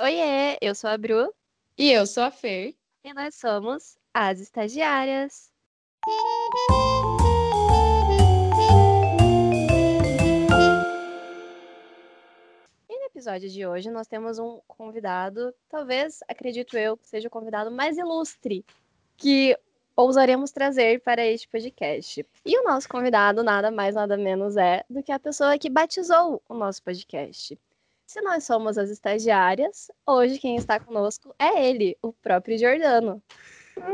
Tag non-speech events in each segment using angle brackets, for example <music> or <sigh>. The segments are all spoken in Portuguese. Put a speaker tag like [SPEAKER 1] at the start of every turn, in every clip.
[SPEAKER 1] Oiê, eu sou a Bru
[SPEAKER 2] E eu sou a Fer.
[SPEAKER 1] e nós somos as estagiárias. E no episódio de hoje nós temos um convidado, talvez, acredito eu, que seja o convidado mais ilustre que ousaremos trazer para este podcast. E o nosso convidado nada mais nada menos é do que a pessoa que batizou o nosso podcast. Se nós somos as estagiárias, hoje quem está conosco é ele, o próprio Jordano.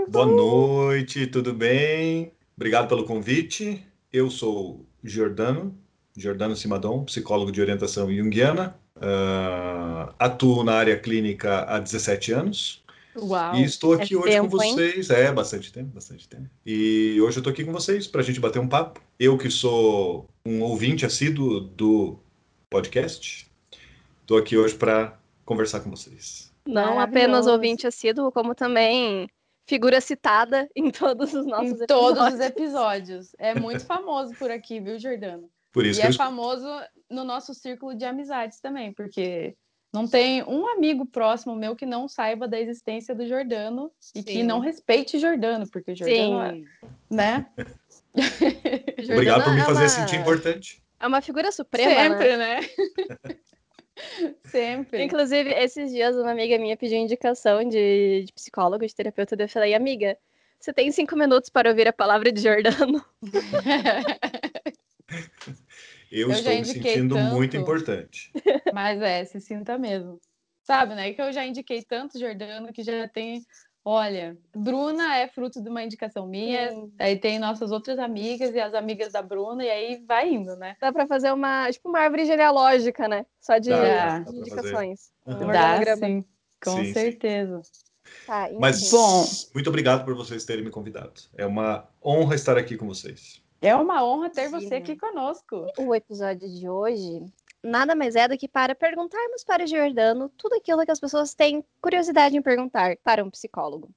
[SPEAKER 3] Boa noite, tudo bem? Obrigado pelo convite. Eu sou Giordano, Giordano Simadon, psicólogo de orientação junguiana. Uh, atuo na área clínica há 17 anos.
[SPEAKER 2] Uau.
[SPEAKER 3] E estou aqui
[SPEAKER 1] É
[SPEAKER 3] hoje
[SPEAKER 1] tempo,
[SPEAKER 3] com
[SPEAKER 1] hein?
[SPEAKER 3] vocês. É, bastante tempo, bastante tempo. E hoje eu estou aqui com vocês para a gente bater um papo. Eu que sou um ouvinte assíduo do podcast, estou aqui hoje para conversar com vocês.
[SPEAKER 1] Não apenas ouvinte assíduo, como também figura citada <laughs> em todos os nossos
[SPEAKER 2] Em todos
[SPEAKER 1] episódios.
[SPEAKER 2] os episódios. É <laughs> muito famoso por aqui, viu, Jordano?
[SPEAKER 3] Por isso
[SPEAKER 2] E
[SPEAKER 3] eu
[SPEAKER 2] é
[SPEAKER 3] estou
[SPEAKER 2] famoso no nosso círculo de amizades também, porque não tem um amigo próximo meu que não saiba da existência do Jordano e que
[SPEAKER 1] Sim.
[SPEAKER 2] não respeite Jordano, porque o Jordano, é,
[SPEAKER 1] Sim.
[SPEAKER 2] né?
[SPEAKER 3] Obrigado por me
[SPEAKER 1] Jordano é
[SPEAKER 3] fazer
[SPEAKER 1] uma-
[SPEAKER 3] sentir importante.
[SPEAKER 1] É uma figura suprema, né?
[SPEAKER 2] Sempre, né? <laughs> Sempre.
[SPEAKER 1] Inclusive, esses dias uma amiga minha pediu indicação de, de psicólogo, de terapeuta, eu falei, amiga, você tem cinco minutos para ouvir a palavra de Jordano? <laughs>
[SPEAKER 3] Eu,
[SPEAKER 2] Eu
[SPEAKER 3] estou me sentindo muito
[SPEAKER 2] tanto.
[SPEAKER 3] importante.
[SPEAKER 2] Mas é, se sinta mesmo. Sabe, né? Que eu já indiquei tanto Jordano que já tem. Olha, Bruna é fruto de uma indicação minha,
[SPEAKER 1] Sim.
[SPEAKER 2] aí tem nossas outras amigas e as amigas da Bruna, e aí vai indo, né?
[SPEAKER 1] Dá pra fazer uma, tipo, uma árvore genealógica, né? Só de,
[SPEAKER 3] Dá,
[SPEAKER 1] de
[SPEAKER 3] dá
[SPEAKER 1] indicações. Um
[SPEAKER 3] Aham.
[SPEAKER 2] Dá, sim, com
[SPEAKER 3] Sim, sim.
[SPEAKER 2] certeza.
[SPEAKER 1] Tá, enfim.
[SPEAKER 3] Mas
[SPEAKER 2] Bom.
[SPEAKER 3] muito obrigado por vocês terem me convidado. É uma honra estar aqui com vocês.
[SPEAKER 2] É uma honra ter você aqui conosco.
[SPEAKER 1] O episódio de hoje nada mais é do que para perguntarmos para o Jordano tudo aquilo que as pessoas têm curiosidade em perguntar para um psicólogo.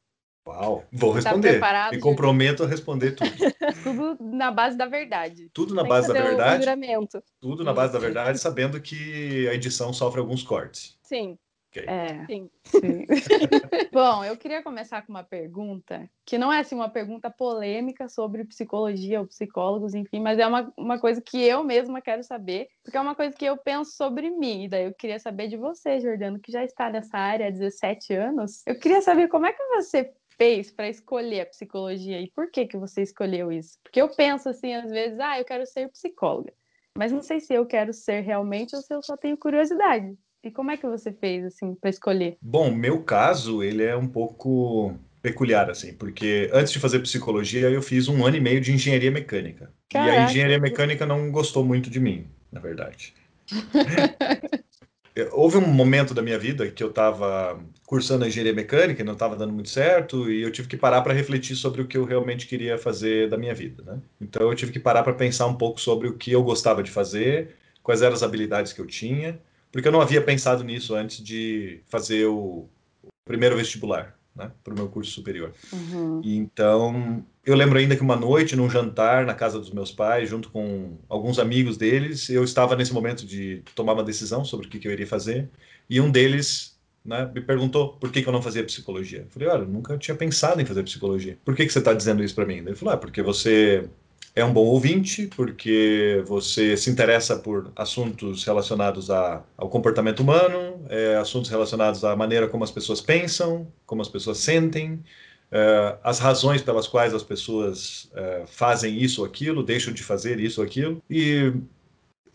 [SPEAKER 3] Uau, vou
[SPEAKER 2] Tá
[SPEAKER 3] responder.
[SPEAKER 2] preparado,
[SPEAKER 3] me comprometo a responder tudo. <laughs>
[SPEAKER 2] Tudo na base da verdade.
[SPEAKER 3] Tudo na
[SPEAKER 1] Tem
[SPEAKER 3] base da
[SPEAKER 1] um
[SPEAKER 3] verdade,
[SPEAKER 1] juramento.
[SPEAKER 3] tudo na base da verdade, sabendo que a edição sofre alguns cortes.
[SPEAKER 1] Sim,
[SPEAKER 3] Ok.
[SPEAKER 2] É.
[SPEAKER 1] sim.
[SPEAKER 2] Sim. <laughs> Bom, eu queria começar com uma pergunta que não é assim uma pergunta polêmica sobre psicologia ou psicólogos, enfim, mas é uma, uma coisa que eu mesma quero saber, porque é uma coisa que eu penso sobre mim. E daí eu queria saber de você, Jordano, que já está nessa área há 17 anos. Eu queria saber como é que você fez para escolher a psicologia e por que que você escolheu isso? Porque eu penso assim, às vezes, ah, eu quero ser psicóloga, mas não sei se eu quero ser realmente ou se eu só tenho curiosidade. E como é que você fez assim para escolher?
[SPEAKER 3] Bom, meu caso, ele é um pouco peculiar, assim, porque antes de fazer psicologia, eu fiz um ano e meio de engenharia mecânica. E a
[SPEAKER 2] Caraca.
[SPEAKER 3] engenharia mecânica não gostou muito de mim, na verdade. <laughs> Houve um momento da minha vida que eu estava cursando a engenharia mecânica e não estava dando muito certo, e eu tive que parar para refletir sobre o que eu realmente queria fazer da minha vida, né? Então eu tive que parar para pensar um pouco sobre o que eu gostava de fazer, quais eram as habilidades que eu tinha, porque eu não havia pensado nisso antes de fazer o o primeiro vestibular, né, para o meu curso superior.
[SPEAKER 2] Uhum.
[SPEAKER 3] E Então, eu lembro ainda que uma noite, num jantar na casa dos meus pais, junto com alguns amigos deles, eu estava nesse momento de tomar uma decisão sobre o que, que eu iria fazer, e um deles né, me perguntou por que, que eu não fazia psicologia. Eu falei, olha, eu nunca tinha pensado em fazer psicologia. Por que, que você está dizendo isso para mim? Ele falou, ah, porque você é um bom ouvinte, porque você se interessa por assuntos relacionados a, ao comportamento humano, é, assuntos relacionados à maneira como as pessoas pensam, como as pessoas sentem, é, as razões pelas quais as pessoas é, fazem isso ou aquilo, deixam de fazer isso ou aquilo, e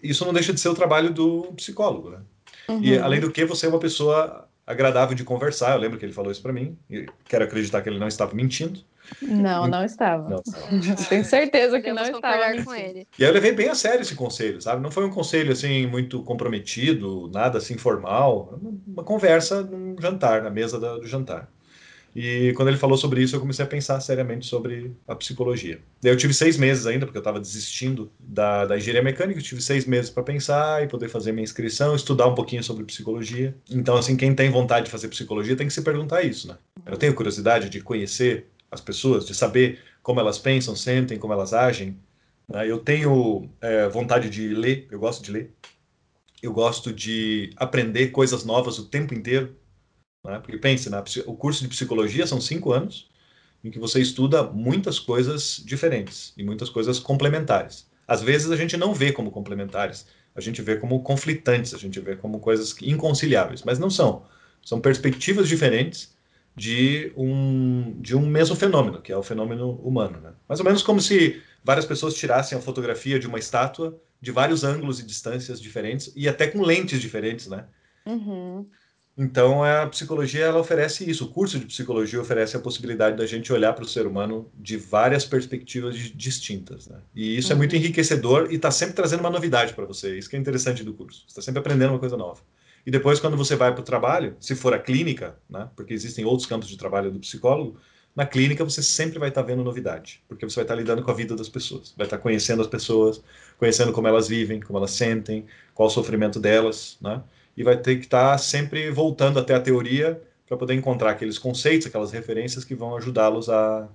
[SPEAKER 3] isso não deixa de ser o trabalho do psicólogo, né? E
[SPEAKER 2] Uhum.
[SPEAKER 3] além do que, você é uma pessoa agradável de conversar. Eu lembro que ele falou isso para mim. E quero acreditar que ele não estava mentindo.
[SPEAKER 2] Não, não estava.
[SPEAKER 3] Não. <laughs>
[SPEAKER 2] Tenho certeza que não estava
[SPEAKER 1] com ele.
[SPEAKER 3] E aí eu levei bem a sério esse conselho, sabe? Não foi um conselho assim muito comprometido, nada assim formal, uma conversa num jantar, na mesa do jantar. E quando ele falou sobre isso, eu comecei a pensar seriamente sobre a psicologia. Daí eu tive seis meses ainda, porque eu estava desistindo da, da engenharia mecânica, eu tive seis meses para pensar e poder fazer minha inscrição, estudar um pouquinho sobre psicologia. Então, assim, quem tem vontade de fazer psicologia tem que se perguntar isso, né? Eu tenho curiosidade de conhecer as pessoas, de saber como elas pensam, sentem, como elas agem. né? Eu tenho é, vontade de ler, eu gosto de ler. eu gosto de aprender coisas novas o tempo inteiro. Né? Porque pense, o curso de psicologia são cinco anos em que você estuda muitas coisas diferentes e muitas coisas complementares. Às vezes a gente não vê como complementares, a gente vê como conflitantes, a gente vê como coisas inconciliáveis, mas não são. São perspectivas diferentes de um, de um mesmo fenômeno, que é o fenômeno humano. Né? Mais ou menos como se várias pessoas tirassem a fotografia de uma estátua de vários ângulos e distâncias diferentes e até com lentes diferentes, né?
[SPEAKER 2] Uhum.
[SPEAKER 3] Então a psicologia ela oferece isso. O curso de psicologia oferece a possibilidade da gente olhar para o ser humano de várias perspectivas distintas, né? E isso uhum. é muito enriquecedor e está sempre trazendo uma novidade para você. Isso que é interessante do curso. Está sempre aprendendo uma coisa nova. E depois quando você vai para o trabalho, se for a clínica, né? Porque existem outros campos de trabalho do psicólogo, na clínica você sempre vai estar tá vendo novidade, porque você vai estar tá lidando com a vida das pessoas, vai estar tá conhecendo as pessoas, conhecendo como elas vivem, como elas sentem, qual o sofrimento delas, né? E vai ter que estar sempre voltando até a teoria para poder encontrar aqueles conceitos, aquelas referências que vão ajudá-los a,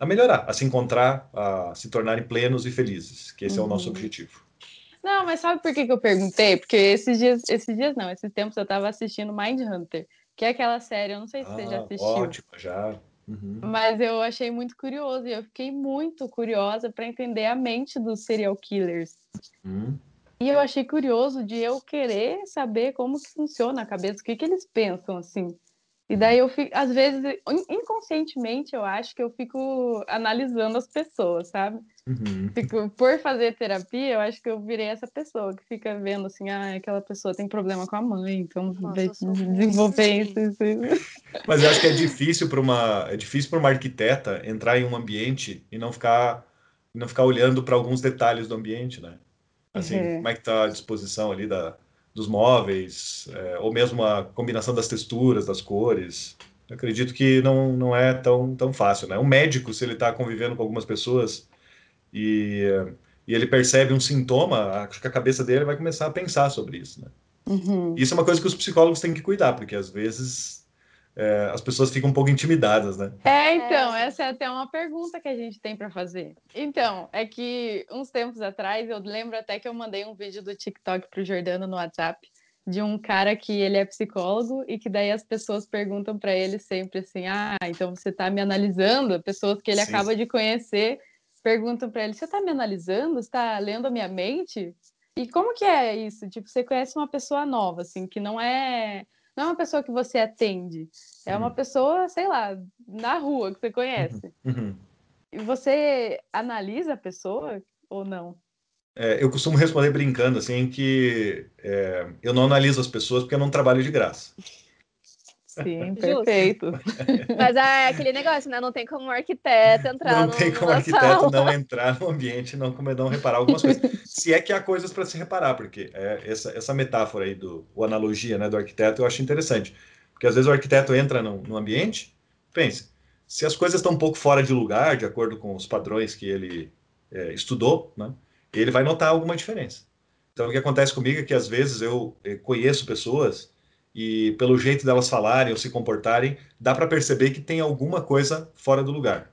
[SPEAKER 3] a melhorar, a se encontrar, a se tornarem plenos e felizes, que esse uhum. é o nosso uhum. objetivo.
[SPEAKER 2] Não, mas sabe por que, que eu perguntei? Porque esses dias, esses dias não, esses tempos eu estava assistindo Mind Hunter, que é aquela série, eu não sei se ah, você já ah, assistiu.
[SPEAKER 3] Ótimo, já. Uhum.
[SPEAKER 2] Mas eu achei muito curioso e eu fiquei muito curiosa para entender a mente dos serial killers.
[SPEAKER 3] Uhum.
[SPEAKER 2] E eu achei curioso de eu querer saber como que funciona a cabeça, o que, que eles pensam assim. E daí eu fico, às vezes, inconscientemente, eu acho que eu fico analisando as pessoas, sabe?
[SPEAKER 3] Uhum.
[SPEAKER 2] Fico, por fazer terapia, eu acho que eu virei essa pessoa que fica vendo assim, ah, aquela pessoa tem problema com a mãe, então Nossa, desenvolver isso, isso, isso.
[SPEAKER 3] Mas eu acho que é difícil para uma, é difícil para uma arquiteta entrar em um ambiente e não ficar, não ficar olhando para alguns detalhes do ambiente, né? Assim, uhum. como é que está a disposição ali da, dos móveis, é, ou mesmo a combinação das texturas, das cores. Eu acredito que não, não é tão, tão fácil, né? Um médico, se ele está convivendo com algumas pessoas e, e ele percebe um sintoma, acho que a cabeça dele vai começar a pensar sobre isso, né?
[SPEAKER 2] Uhum.
[SPEAKER 3] Isso é uma coisa que os psicólogos têm que cuidar, porque às vezes é, as pessoas ficam um pouco intimidadas, né?
[SPEAKER 2] É, então, essa é até uma pergunta que a gente tem para fazer. Então, é que uns tempos atrás, eu lembro até que eu mandei um vídeo do TikTok pro Jordano no WhatsApp, de um cara que ele é psicólogo e que daí as pessoas perguntam para ele sempre assim: "Ah, então você está me analisando?" Pessoas que ele Sim. acaba de conhecer perguntam para ele: "Você está me analisando? Está lendo a minha mente?" E como que é isso? Tipo, você conhece uma pessoa nova assim, que não é não é uma pessoa que você atende, é uma pessoa, sei lá, na rua que você conhece.
[SPEAKER 3] Uhum. uhum.
[SPEAKER 2] E você analisa a pessoa ou não?
[SPEAKER 3] É, eu costumo responder brincando assim que é, eu não analiso as pessoas porque eu não trabalho de graça.
[SPEAKER 2] Sim, perfeito.
[SPEAKER 1] Mas é aquele negócio, né? Não tem como um arquiteto entrar
[SPEAKER 3] Não no, tem como arquiteto sala. não entrar no ambiente, não, não reparar algumas coisas. <laughs> Se é que há coisas para se reparar, porque é essa, essa metáfora aí, do, o analogia né, do arquiteto, eu acho interessante. Porque às vezes o arquiteto entra no, no ambiente, pense, se as coisas estão um pouco fora de lugar, de acordo com os padrões que ele é, estudou, né, ele vai notar alguma diferença. Então, o que acontece comigo é que às vezes eu eh, conheço pessoas e pelo jeito delas falarem ou se comportarem, dá para perceber que tem alguma coisa fora do lugar.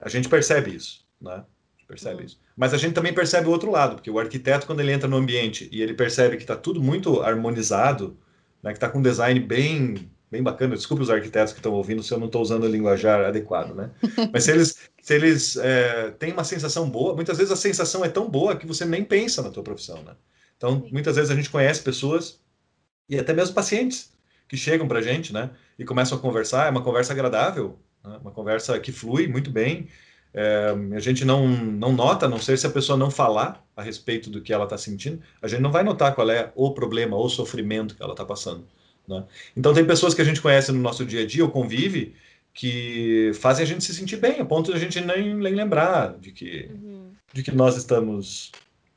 [SPEAKER 3] A gente percebe isso, né? percebe uhum. isso. Mas a gente também percebe o outro lado, porque o arquiteto, quando ele entra no ambiente e ele percebe que está tudo muito harmonizado, né, que está com um design bem, bem bacana, desculpe os arquitetos que estão ouvindo se eu não estou usando o linguajar adequado, né? <laughs> Mas se eles, se eles é, têm uma sensação boa, muitas vezes a sensação é tão boa que você nem pensa na tua profissão, né? Então, muitas vezes a gente conhece pessoas e até mesmo pacientes que chegam para a gente, né? E começam a conversar, é uma conversa agradável, né? uma conversa que flui muito bem. É, a gente não, não nota, a não ser se a pessoa não falar a respeito do que ela está sentindo, a gente não vai notar qual é o problema ou o sofrimento que ela está passando. Né? Então, tem pessoas que a gente conhece no nosso dia a dia ou convive que fazem a gente se sentir bem, a ponto de a gente nem, nem lembrar de que, uhum. de que nós estamos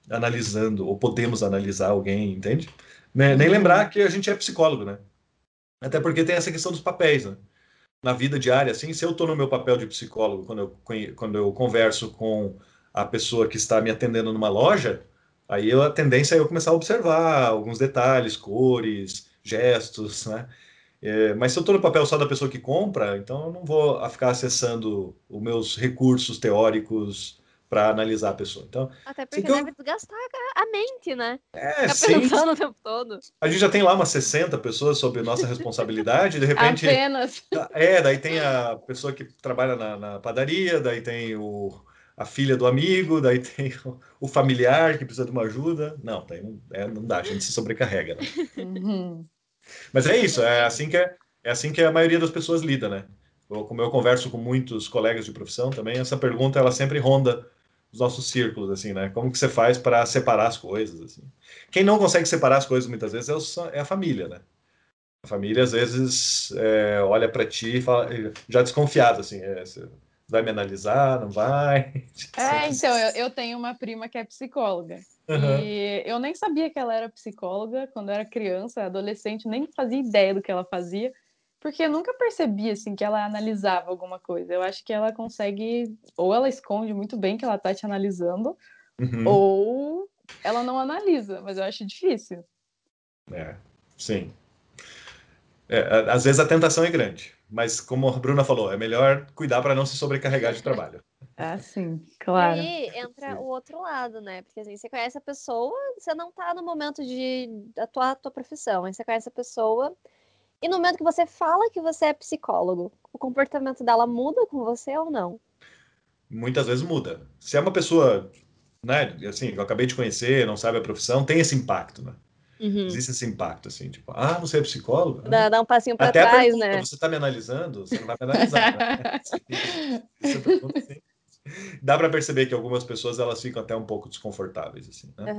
[SPEAKER 3] analisando ou podemos analisar alguém, entende? Né? Nem lembrar que a gente é psicólogo, né? Até porque tem essa questão dos papéis, né? Na vida diária, assim, se eu estou no meu papel de psicólogo, quando eu, quando eu converso com a pessoa que está me atendendo numa loja, aí eu, a tendência é eu começar a observar alguns detalhes, cores, gestos, né? É, mas se eu estou no papel só da pessoa que compra, então eu não vou ficar acessando os meus recursos teóricos para analisar a pessoa. Então,
[SPEAKER 1] Até porque deve desgastar a mente, né?
[SPEAKER 3] É,
[SPEAKER 1] Fica pensando o tempo todo.
[SPEAKER 3] A gente já tem lá umas 60 pessoas sob nossa responsabilidade, de repente.
[SPEAKER 2] Apenas.
[SPEAKER 3] É, daí tem a pessoa que trabalha na, na padaria, daí tem o, a filha do amigo, daí tem o, o familiar que precisa de uma ajuda. Não, daí não, é, não dá, a gente se sobrecarrega. Né? Uhum. Mas é isso, é assim que é, é assim que a maioria das pessoas lida, né? Como eu converso com muitos colegas de profissão também, essa pergunta ela sempre ronda os nossos círculos, assim, né? Como que você faz para separar as coisas, assim? Quem não consegue separar as coisas muitas vezes é, é a família, né? A família às vezes é, olha para ti e fala, já desconfiado, assim, é, vai me analisar, não vai? <laughs>
[SPEAKER 2] É, então, eu, eu tenho uma prima que é psicóloga. Uhum. E eu nem sabia que ela era psicóloga quando eu era criança, adolescente, nem fazia ideia do que ela fazia porque eu nunca percebi assim que ela analisava alguma coisa. Eu acho que ela consegue ou ela esconde muito bem que ela tá te analisando, uhum. ou ela não analisa, mas eu acho difícil.
[SPEAKER 3] É, sim. É, às vezes a tentação é grande, mas como a Bruna falou, é melhor cuidar para não se sobrecarregar de trabalho. <laughs>
[SPEAKER 2] Ah, sim, claro.
[SPEAKER 1] E aí entra sim. o outro lado, né? Porque assim, você conhece a pessoa, você não tá no momento de atuar a tua profissão, aí você conhece a pessoa, e no momento que você fala que você é psicólogo, o comportamento dela muda com você ou não?
[SPEAKER 3] Muitas vezes muda. Se é uma pessoa, né, assim, eu acabei de conhecer, não sabe a profissão, tem esse impacto, né? Uhum. Existe esse impacto, assim, tipo, ah, você é psicólogo?
[SPEAKER 1] Dá, dá um passinho para trás,
[SPEAKER 3] pergunta,
[SPEAKER 1] né?
[SPEAKER 3] Você está me analisando? Você não vai me analisar, né? <laughs> Você pergunta assim dá para perceber que algumas pessoas elas ficam até um pouco desconfortáveis assim, né?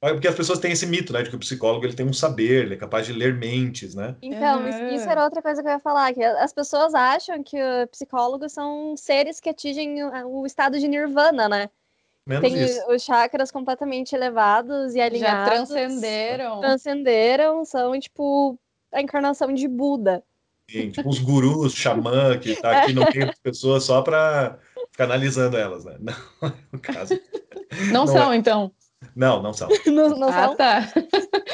[SPEAKER 3] Uhum. Porque as pessoas têm esse mito, né, de que o psicólogo ele tem um saber, ele é capaz de ler mentes, né?
[SPEAKER 1] Então, uhum. isso era outra coisa que eu ia falar, que as pessoas acham que psicólogos são seres que atingem o estado de nirvana, né? Menos tem isso. os chakras completamente elevados e alinhados.
[SPEAKER 2] Já transcenderam.
[SPEAKER 1] Transcenderam, são tipo a encarnação de Buda.
[SPEAKER 3] Sim, tipo os gurus, xamã, que tá aqui no meio das pessoas só para ficar analisando elas, né? <laughs> Não é o caso.
[SPEAKER 2] Não, não são, é. então.
[SPEAKER 3] Não, não são. <laughs>
[SPEAKER 2] não, não ah, são? tá.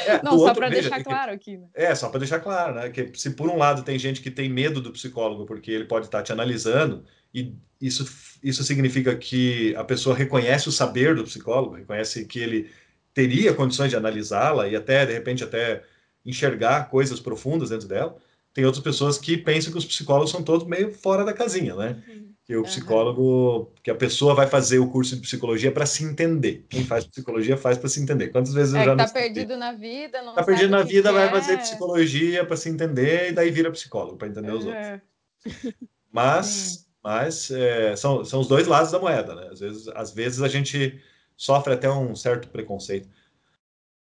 [SPEAKER 2] É, não, só para deixar claro aqui. Né?
[SPEAKER 3] É, só para deixar claro, né? Que se por um lado tem gente que tem medo do psicólogo porque ele pode estar te analisando, e isso, isso significa que a pessoa reconhece o saber do psicólogo, reconhece que ele teria condições de analisá-la e até, de repente, até enxergar coisas profundas dentro dela. Tem outras pessoas que pensam que os psicólogos são todos meio fora da casinha, né? Uhum que o psicólogo, que a pessoa vai fazer o curso de psicologia para se entender. Quem faz psicologia faz para se entender. Quantas vezes eu
[SPEAKER 2] é
[SPEAKER 3] já
[SPEAKER 2] tá perdido na vida, não
[SPEAKER 3] tá perdido na vida, vai fazer psicologia para se entender e daí vira psicólogo para entender os outros. É. <laughs> Mas, mas é, são, são os dois lados da moeda, né? Às vezes, às vezes a gente sofre até um certo preconceito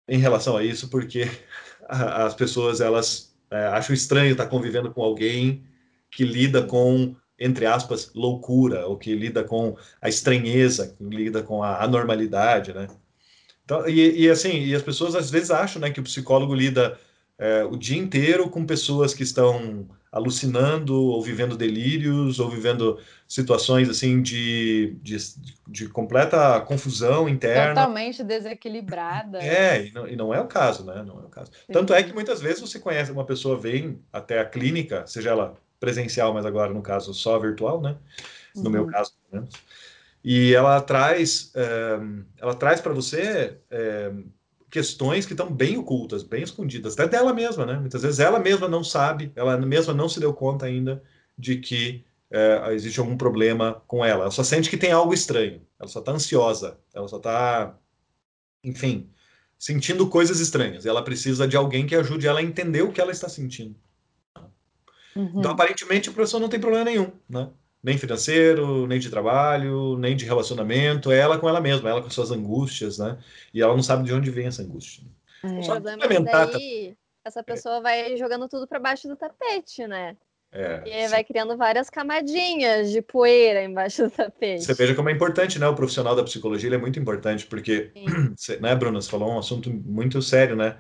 [SPEAKER 3] em relação a isso, porque <laughs> as pessoas elas é, acham estranho estar convivendo com alguém que lida com entre aspas, loucura, ou que lida com a estranheza, que lida com a anormalidade, né? Então, e, e assim, e as pessoas às vezes acham, né, que o psicólogo lida é, o dia inteiro com pessoas que estão alucinando, ou vivendo delírios, ou vivendo situações assim de, de, de completa confusão interna.
[SPEAKER 2] Totalmente desequilibrada.
[SPEAKER 3] É, e não, e não, é o caso, né? Não é o caso. Sim. Tanto é que muitas vezes você conhece uma pessoa, vem até a clínica, seja ela presencial, mas agora no caso só virtual, né? No uhum. meu caso, pelo menos. E ela traz, é, ela traz para você é, questões que estão bem ocultas, bem escondidas, até dela mesma, né? Muitas vezes ela mesma não sabe, ela mesma não se deu conta ainda de que é, existe algum problema com ela. Ela só sente que tem algo estranho, ela só está ansiosa, ela só está, enfim, sentindo coisas estranhas. E ela precisa de alguém que ajude ela a entender o que ela está sentindo. Uhum. Então, aparentemente, o professor não tem problema nenhum, né? Nem financeiro, nem de trabalho, nem de relacionamento. É ela com ela mesma, ela com suas angústias, né? E ela não sabe de onde vem essa angústia.
[SPEAKER 1] É. Só o problema é daí, essa pessoa é. vai jogando tudo para baixo do tapete, né? É, e sim. vai criando várias camadinhas de poeira embaixo do tapete.
[SPEAKER 3] Você veja como é importante, né? O profissional da psicologia é muito importante, porque, <clears throat> né, Bruna, você falou um assunto muito sério, né?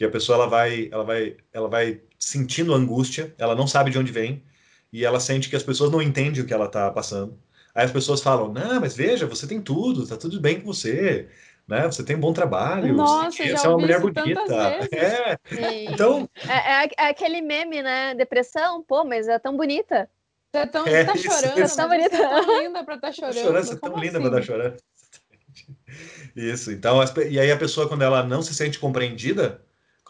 [SPEAKER 3] Que a pessoa ela vai, ela vai, ela vai sentindo angústia, ela não sabe de onde vem, e ela sente que as pessoas não entendem o que ela está passando. Aí as pessoas falam: Não, mas veja, você tem tudo, tá tudo bem com você, né? Você tem um bom trabalho,
[SPEAKER 2] Nossa,
[SPEAKER 3] você,
[SPEAKER 2] você
[SPEAKER 3] é uma mulher bonita.
[SPEAKER 1] É. Então. É, é, é, aquele meme, né? Depressão, pô, mas é tão bonita.
[SPEAKER 2] Você é tão, é, tá isso, chorando, isso. Tá você é tão linda pra estar tá chorando. <laughs> chorando
[SPEAKER 3] você
[SPEAKER 2] é tão
[SPEAKER 3] assim? linda pra estar tá chorando. <laughs> Isso, então, e aí a pessoa, quando ela não se sente compreendida,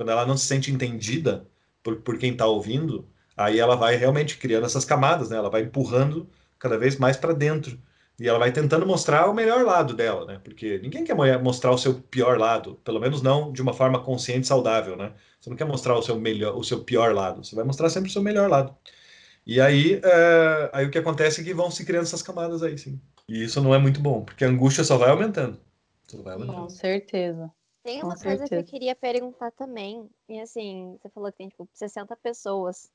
[SPEAKER 3] quando ela não se sente entendida por, por quem está ouvindo, aí ela vai realmente criando essas camadas, né? Ela vai empurrando cada vez mais para dentro. E ela vai tentando mostrar o melhor lado dela, né? Porque ninguém quer mostrar o seu pior lado, pelo menos não de uma forma consciente e saudável, né? Você não quer mostrar o seu melhor, o seu pior lado, você vai mostrar sempre o seu melhor lado. E aí, é, aí o que acontece é que vão se criando essas camadas aí, sim. E isso não é muito bom, porque a angústia só vai aumentando. Só vai
[SPEAKER 2] aumentando. Com certeza.
[SPEAKER 1] Tem uma coisa que eu queria perguntar também. E assim, você falou que tem tipo 60 pessoas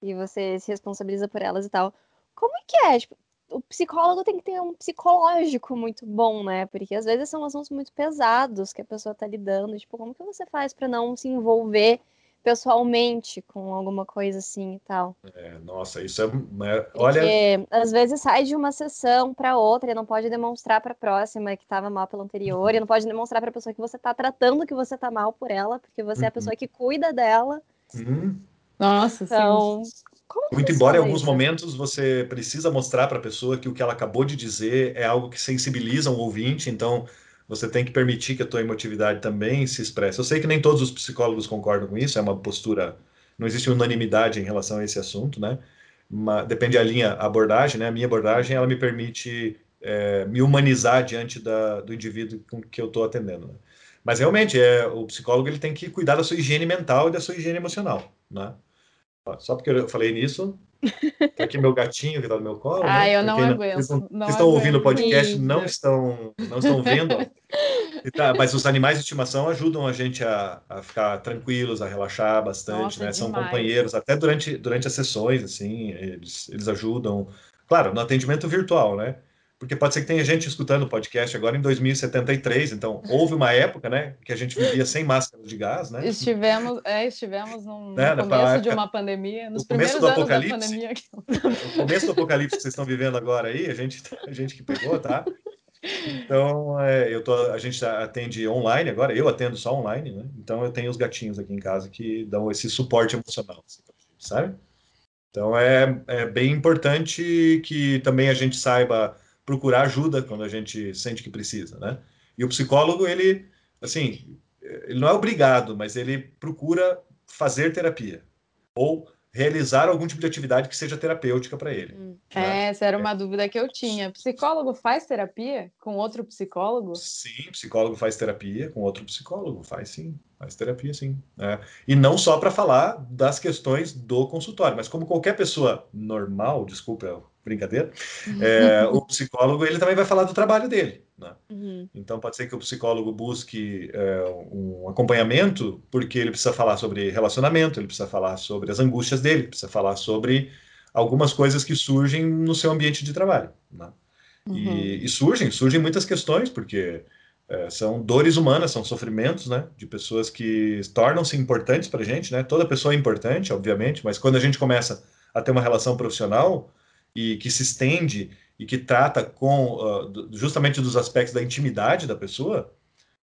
[SPEAKER 1] e você se responsabiliza por elas e tal. Como é que é? Tipo, o psicólogo tem que ter um psicológico muito bom, né? Porque às vezes são assuntos muito pesados que a pessoa tá lidando. Tipo, como que você faz para não se envolver pessoalmente com alguma coisa assim e tal?
[SPEAKER 3] É, nossa, isso é, é olha,
[SPEAKER 1] Porque às vezes sai de uma sessão para outra e não pode demonstrar para a próxima que estava mal pela anterior, e não pode demonstrar para a pessoa que você tá tratando que você tá mal por ela, porque você uhum. é a pessoa uhum. que cuida dela.
[SPEAKER 3] Uhum.
[SPEAKER 2] Nossa, então, sim.
[SPEAKER 3] Muito embora em alguns isso? momentos você precisa mostrar para a pessoa que o que ela acabou de dizer é algo que sensibiliza um ouvinte, então você tem que permitir que a tua emotividade também se expresse. Eu sei que nem todos os psicólogos concordam com isso, é uma postura, não existe unanimidade em relação a esse assunto, né? Depende da linha abordagem, né? A minha abordagem, ela me permite é, me humanizar diante da, do indivíduo com que eu estou atendendo. Né? Mas realmente, é, o psicólogo ele tem que cuidar da sua higiene mental e da sua higiene emocional, né? Só porque eu falei nisso, tá aqui meu gatinho que está no meu colo.
[SPEAKER 2] Ah, né? eu não aguento. Vocês,
[SPEAKER 3] não, não estão ouvindo o podcast, não estão, não estão vendo. Tá, mas os animais de estimação ajudam a gente a, a ficar tranquilos, a relaxar bastante, Nossa, né? São companheiros, até durante, durante as sessões, assim, eles, eles ajudam. Claro, no atendimento virtual, né? Porque pode ser que tenha gente escutando o podcast agora em 2073, então houve uma época, né, que a gente vivia sem máscara de gás, né?
[SPEAKER 2] Estivemos, é, estivemos num, né, no começo época, de uma pandemia, nos primeiros anos da pandemia.
[SPEAKER 3] O começo do apocalipse que vocês estão vivendo agora aí, a gente, a gente que pegou, tá? Então, é, eu tô, a gente atende online agora, eu atendo só online, né? Então eu tenho os gatinhos aqui em casa que dão esse suporte emocional, assim, sabe? Então é, é bem importante que também a gente saiba procurar ajuda quando a gente sente que precisa, né? E o psicólogo, ele, assim, ele não é obrigado, mas ele procura fazer terapia ou realizar algum tipo de atividade que seja terapêutica para ele. Hum.
[SPEAKER 2] Né? Essa era uma é. dúvida que eu tinha. Psicólogo faz terapia com outro psicólogo?
[SPEAKER 3] Sim, psicólogo faz terapia com outro psicólogo, faz sim, faz terapia sim. É. E não só para falar das questões do consultório, mas como qualquer pessoa normal, desculpa brincadeira, uhum. é, o psicólogo ele também vai falar do trabalho dele. Né? Uhum. Então pode ser que o psicólogo busque é, um acompanhamento porque ele precisa falar sobre relacionamento, ele precisa falar sobre as angústias dele, precisa falar sobre algumas coisas que surgem no seu ambiente de trabalho. Né? Uhum. E, e, surgem, surgem muitas questões porque é, são dores humanas, são sofrimentos, né, de pessoas que tornam-se importantes para a gente, né? Toda pessoa é importante, obviamente, mas quando a gente começa a ter uma relação profissional, e que se estende e que trata com uh, justamente dos aspectos da intimidade da pessoa,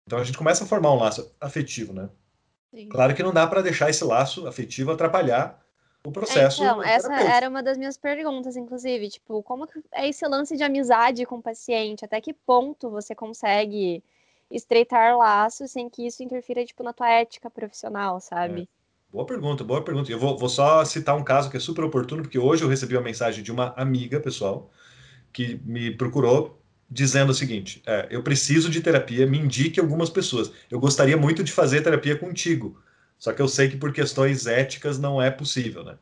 [SPEAKER 3] então a gente começa a formar um laço afetivo, né? Sim. Claro que não dá para deixar esse laço afetivo atrapalhar o processo.
[SPEAKER 1] É, então, essa era uma das minhas perguntas, inclusive, tipo, como é esse lance de amizade com o paciente? Até que ponto você consegue estreitar laços sem que isso interfira, tipo, na tua ética profissional, sabe? É.
[SPEAKER 3] Boa pergunta, boa pergunta. Eu vou, vou, só citar um caso que é super oportuno, porque hoje eu recebi uma mensagem de uma amiga pessoal que me procurou dizendo o seguinte: é, eu preciso de terapia, me indique algumas pessoas. Eu gostaria muito de fazer terapia contigo, só que eu sei que por questões éticas não é possível, né?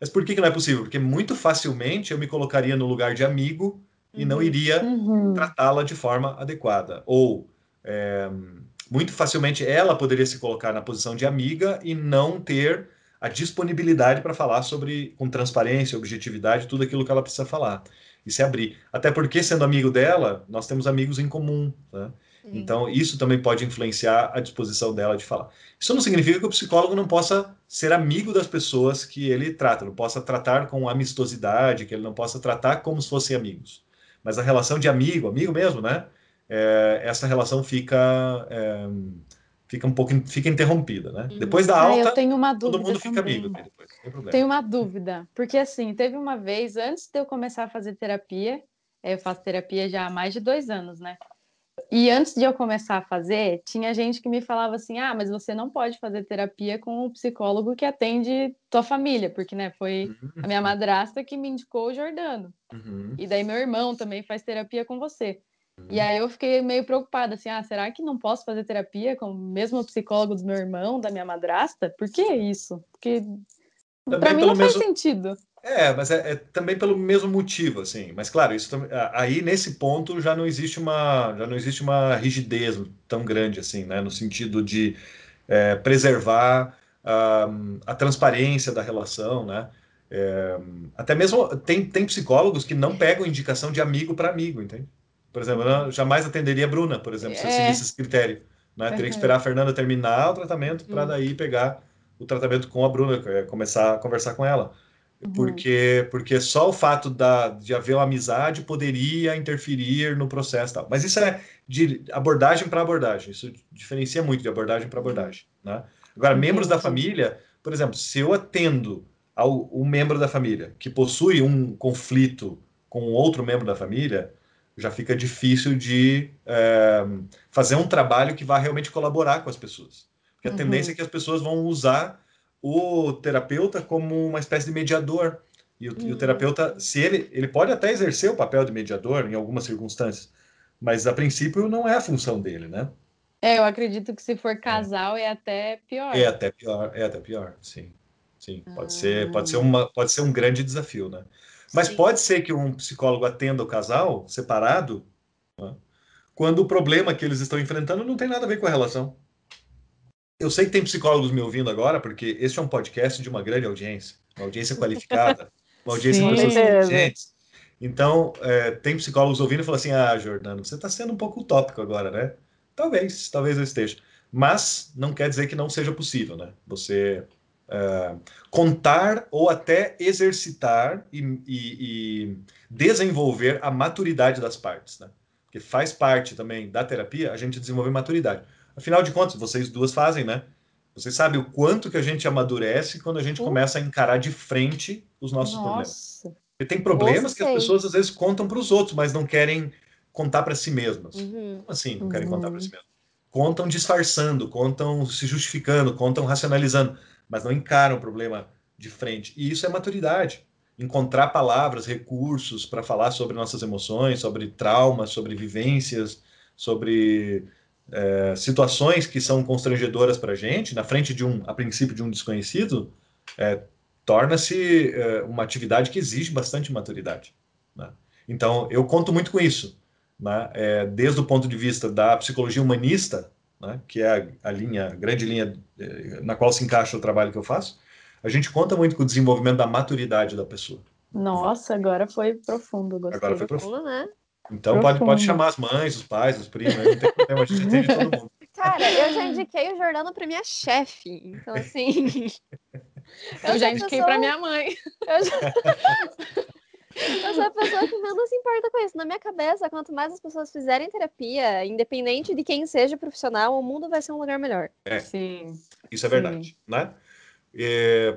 [SPEAKER 3] Mas por que, que não é possível? Porque muito facilmente eu me colocaria no lugar de amigo e não uhum. iria uhum. tratá-la de forma adequada. Ou é, muito facilmente ela poderia se colocar na posição de amiga e não ter a disponibilidade para falar sobre, com transparência, objetividade, tudo aquilo que ela precisa falar e se abrir. Até porque, sendo amigo dela, nós temos amigos em comum. Né? Então, isso também pode influenciar a disposição dela de falar. Isso não significa que o psicólogo não possa ser amigo das pessoas que ele trata, não possa tratar com amistosidade, que ele não possa tratar como se fossem amigos. Mas a relação de amigo, amigo mesmo, né? É, essa relação fica é, fica um pouco fica interrompida, né? Uhum. Depois da alta,
[SPEAKER 2] ah, eu tenho uma dúvida
[SPEAKER 3] todo mundo
[SPEAKER 2] também.
[SPEAKER 3] fica amigo depois, não tem problema.
[SPEAKER 2] Tenho uma dúvida, porque assim, teve uma vez, antes de eu começar a fazer terapia, eu faço terapia já há mais de dois anos, né? E antes de eu começar a fazer, tinha gente que me falava assim: ah, mas você não pode fazer terapia com o psicólogo que atende tua família, porque né, foi uhum. a minha madrasta que me indicou o Jordano. Uhum. E daí meu irmão também faz terapia com você. Uhum. E aí eu fiquei meio preocupada, assim, ah, será que não posso fazer terapia com o mesmo psicólogo do meu irmão, da minha madrasta? Por que isso? Porque para mim não mesmo... faz sentido.
[SPEAKER 3] É, mas é, é, também pelo mesmo motivo, assim. Mas claro, isso aí nesse ponto já não existe uma já não existe uma rigidez tão grande assim, né? No sentido de é, preservar uh, a transparência da relação, né? É, até mesmo tem, tem psicólogos que não pegam indicação de amigo para amigo, entende? Por exemplo, eu jamais atenderia a Bruna, por exemplo, se eu é. seguisse esse critério. Né? Teria que esperar a Fernanda terminar o tratamento para hum. daí pegar o tratamento com a Bruna, começar a conversar com ela. Uhum. Porque, porque só o fato da, de haver uma amizade poderia interferir no processo. Tal. Mas isso é de abordagem para abordagem. Isso diferencia muito de abordagem para abordagem. Né? Agora, Entendi. membros da família, por exemplo, se eu atendo ao um membro da família que possui um conflito com outro membro da família, já fica difícil de é, fazer um trabalho que vá realmente colaborar com as pessoas. Porque a uhum. tendência é que as pessoas vão usar o terapeuta como uma espécie de mediador. E o, uhum. e o, hum. terapeuta, se ele, ele pode até exercer o papel de mediador em algumas circunstâncias, mas a princípio não é a função dele, né?
[SPEAKER 2] É, eu acredito que se for casal é, é até pior.
[SPEAKER 3] É até pior, é até pior, sim. Sim, pode ah. ser, pode ser uma, pode ser um grande desafio, né? Mas sim. pode ser que um psicólogo atenda o casal separado, né? quando o problema que eles estão enfrentando não tem nada a ver com a relação. Eu sei que tem psicólogos me ouvindo agora, porque este é um podcast de uma grande audiência, uma audiência <laughs> qualificada, uma audiência Sim, de pessoas inteligentes. Então, é, tem psicólogos ouvindo e falam assim: Ah, Jordano, você está sendo um pouco utópico agora, né? Talvez, talvez eu esteja. Mas não quer dizer que não seja possível, né? Você é, contar ou até exercitar e, e, e, desenvolver a maturidade das partes, né? Porque faz parte também da terapia a gente desenvolver maturidade. Afinal de contas, vocês duas fazem, né? Vocês sabem o quanto que a gente amadurece quando a gente uhum. começa a encarar de frente os nossos Nossa. problemas. Porque tem problemas que as pessoas às vezes contam para os outros, mas não querem contar para si mesmas. Uhum. Como assim não querem uhum. contar para si mesmas? Contam disfarçando, contam se justificando, contam racionalizando, mas não encaram o problema de frente. E isso é maturidade. Encontrar palavras, recursos para falar sobre nossas emoções, sobre traumas, sobre vivências, sobre é, situações que são constrangedoras para a gente, na frente de um, a princípio, de um desconhecido, é, torna-se é, uma atividade que exige bastante maturidade. Né? Então, eu conto muito com isso, né? É, desde o ponto de vista da psicologia humanista, né? que é a, a, linha, a grande linha é, na qual se encaixa o trabalho que eu faço, a gente conta muito com o desenvolvimento da maturidade da pessoa.
[SPEAKER 2] Nossa, agora foi profundo. Gostei.
[SPEAKER 3] Agora foi profundo, né? Então pode, pode chamar as mães, os pais, os primos, não tem problema, a gente atende todo mundo. <laughs>
[SPEAKER 1] Cara, eu já indiquei o Jordano para minha chefe, então assim.
[SPEAKER 2] eu, eu já indiquei pessoa... para minha mãe. Eu, já... <laughs>
[SPEAKER 1] eu sou a pessoa que menos se importa com isso. Na minha cabeça, quanto mais as pessoas fizerem terapia, independente de quem seja profissional, o mundo vai ser um lugar melhor.
[SPEAKER 3] É, Sim. Isso é verdade, Sim. né? É,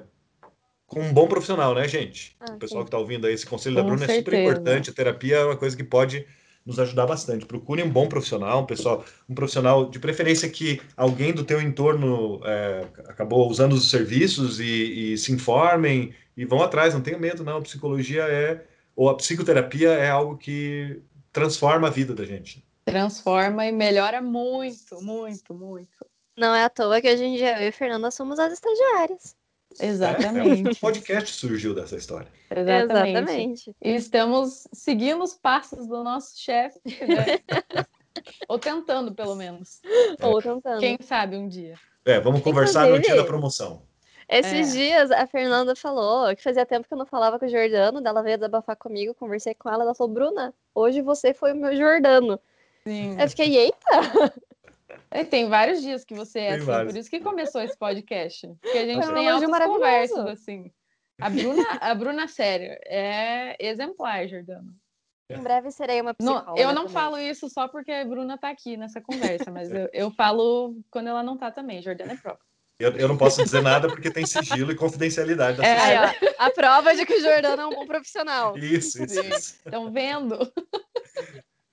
[SPEAKER 3] com um bom profissional, né, gente? Ah, o pessoal sim. que está ouvindo aí, esse conselho com da Bruna certeza. é super importante. A terapia é uma coisa que pode nos ajudar bastante. Procure um bom profissional, um pessoal, um profissional de preferência que alguém do teu entorno é, acabou usando os serviços e, e, se informem e vão atrás. Não tenha medo, não. A psicologia é ou a psicoterapia é algo que transforma a vida da gente.
[SPEAKER 2] Transforma e melhora muito, muito, muito.
[SPEAKER 1] Não é à toa que a gente, eu e Fernanda somos as estagiárias.
[SPEAKER 2] Exatamente. É,
[SPEAKER 3] é, o podcast surgiu dessa história.
[SPEAKER 2] Exatamente. Exatamente. E estamos seguindo os passos do nosso chefe, né? <laughs> Ou tentando, pelo menos.
[SPEAKER 1] É. Ou tentando.
[SPEAKER 2] Quem sabe um dia.
[SPEAKER 3] É, vamos conversar Inclusive, no dia da promoção.
[SPEAKER 1] Esses é. dias a Fernanda falou que fazia tempo que eu não falava com o Jordano, dela veio desabafar comigo, conversei com ela, ela falou, Bruna, hoje você foi o meu Jordano. Sim. Eu fiquei, eita! <laughs>
[SPEAKER 2] É, tem vários dias que você é tem assim, vários. por isso que começou esse podcast. Porque a gente tem altas conversas, assim. A Bruna, a Bruna, sério, é exemplar, Jordano.
[SPEAKER 1] Em breve serei uma psicóloga.
[SPEAKER 2] Não, eu não
[SPEAKER 1] também.
[SPEAKER 2] falo isso só porque a Bruna tá aqui nessa conversa, mas eu, eu falo quando ela não tá também. Jordana é prova.
[SPEAKER 3] Eu, eu não posso dizer nada porque tem sigilo e confidencialidade da
[SPEAKER 2] É,
[SPEAKER 1] ó, <laughs> a prova de que o Jordano é um bom profissional.
[SPEAKER 3] Isso, isso.
[SPEAKER 2] Estão vendo?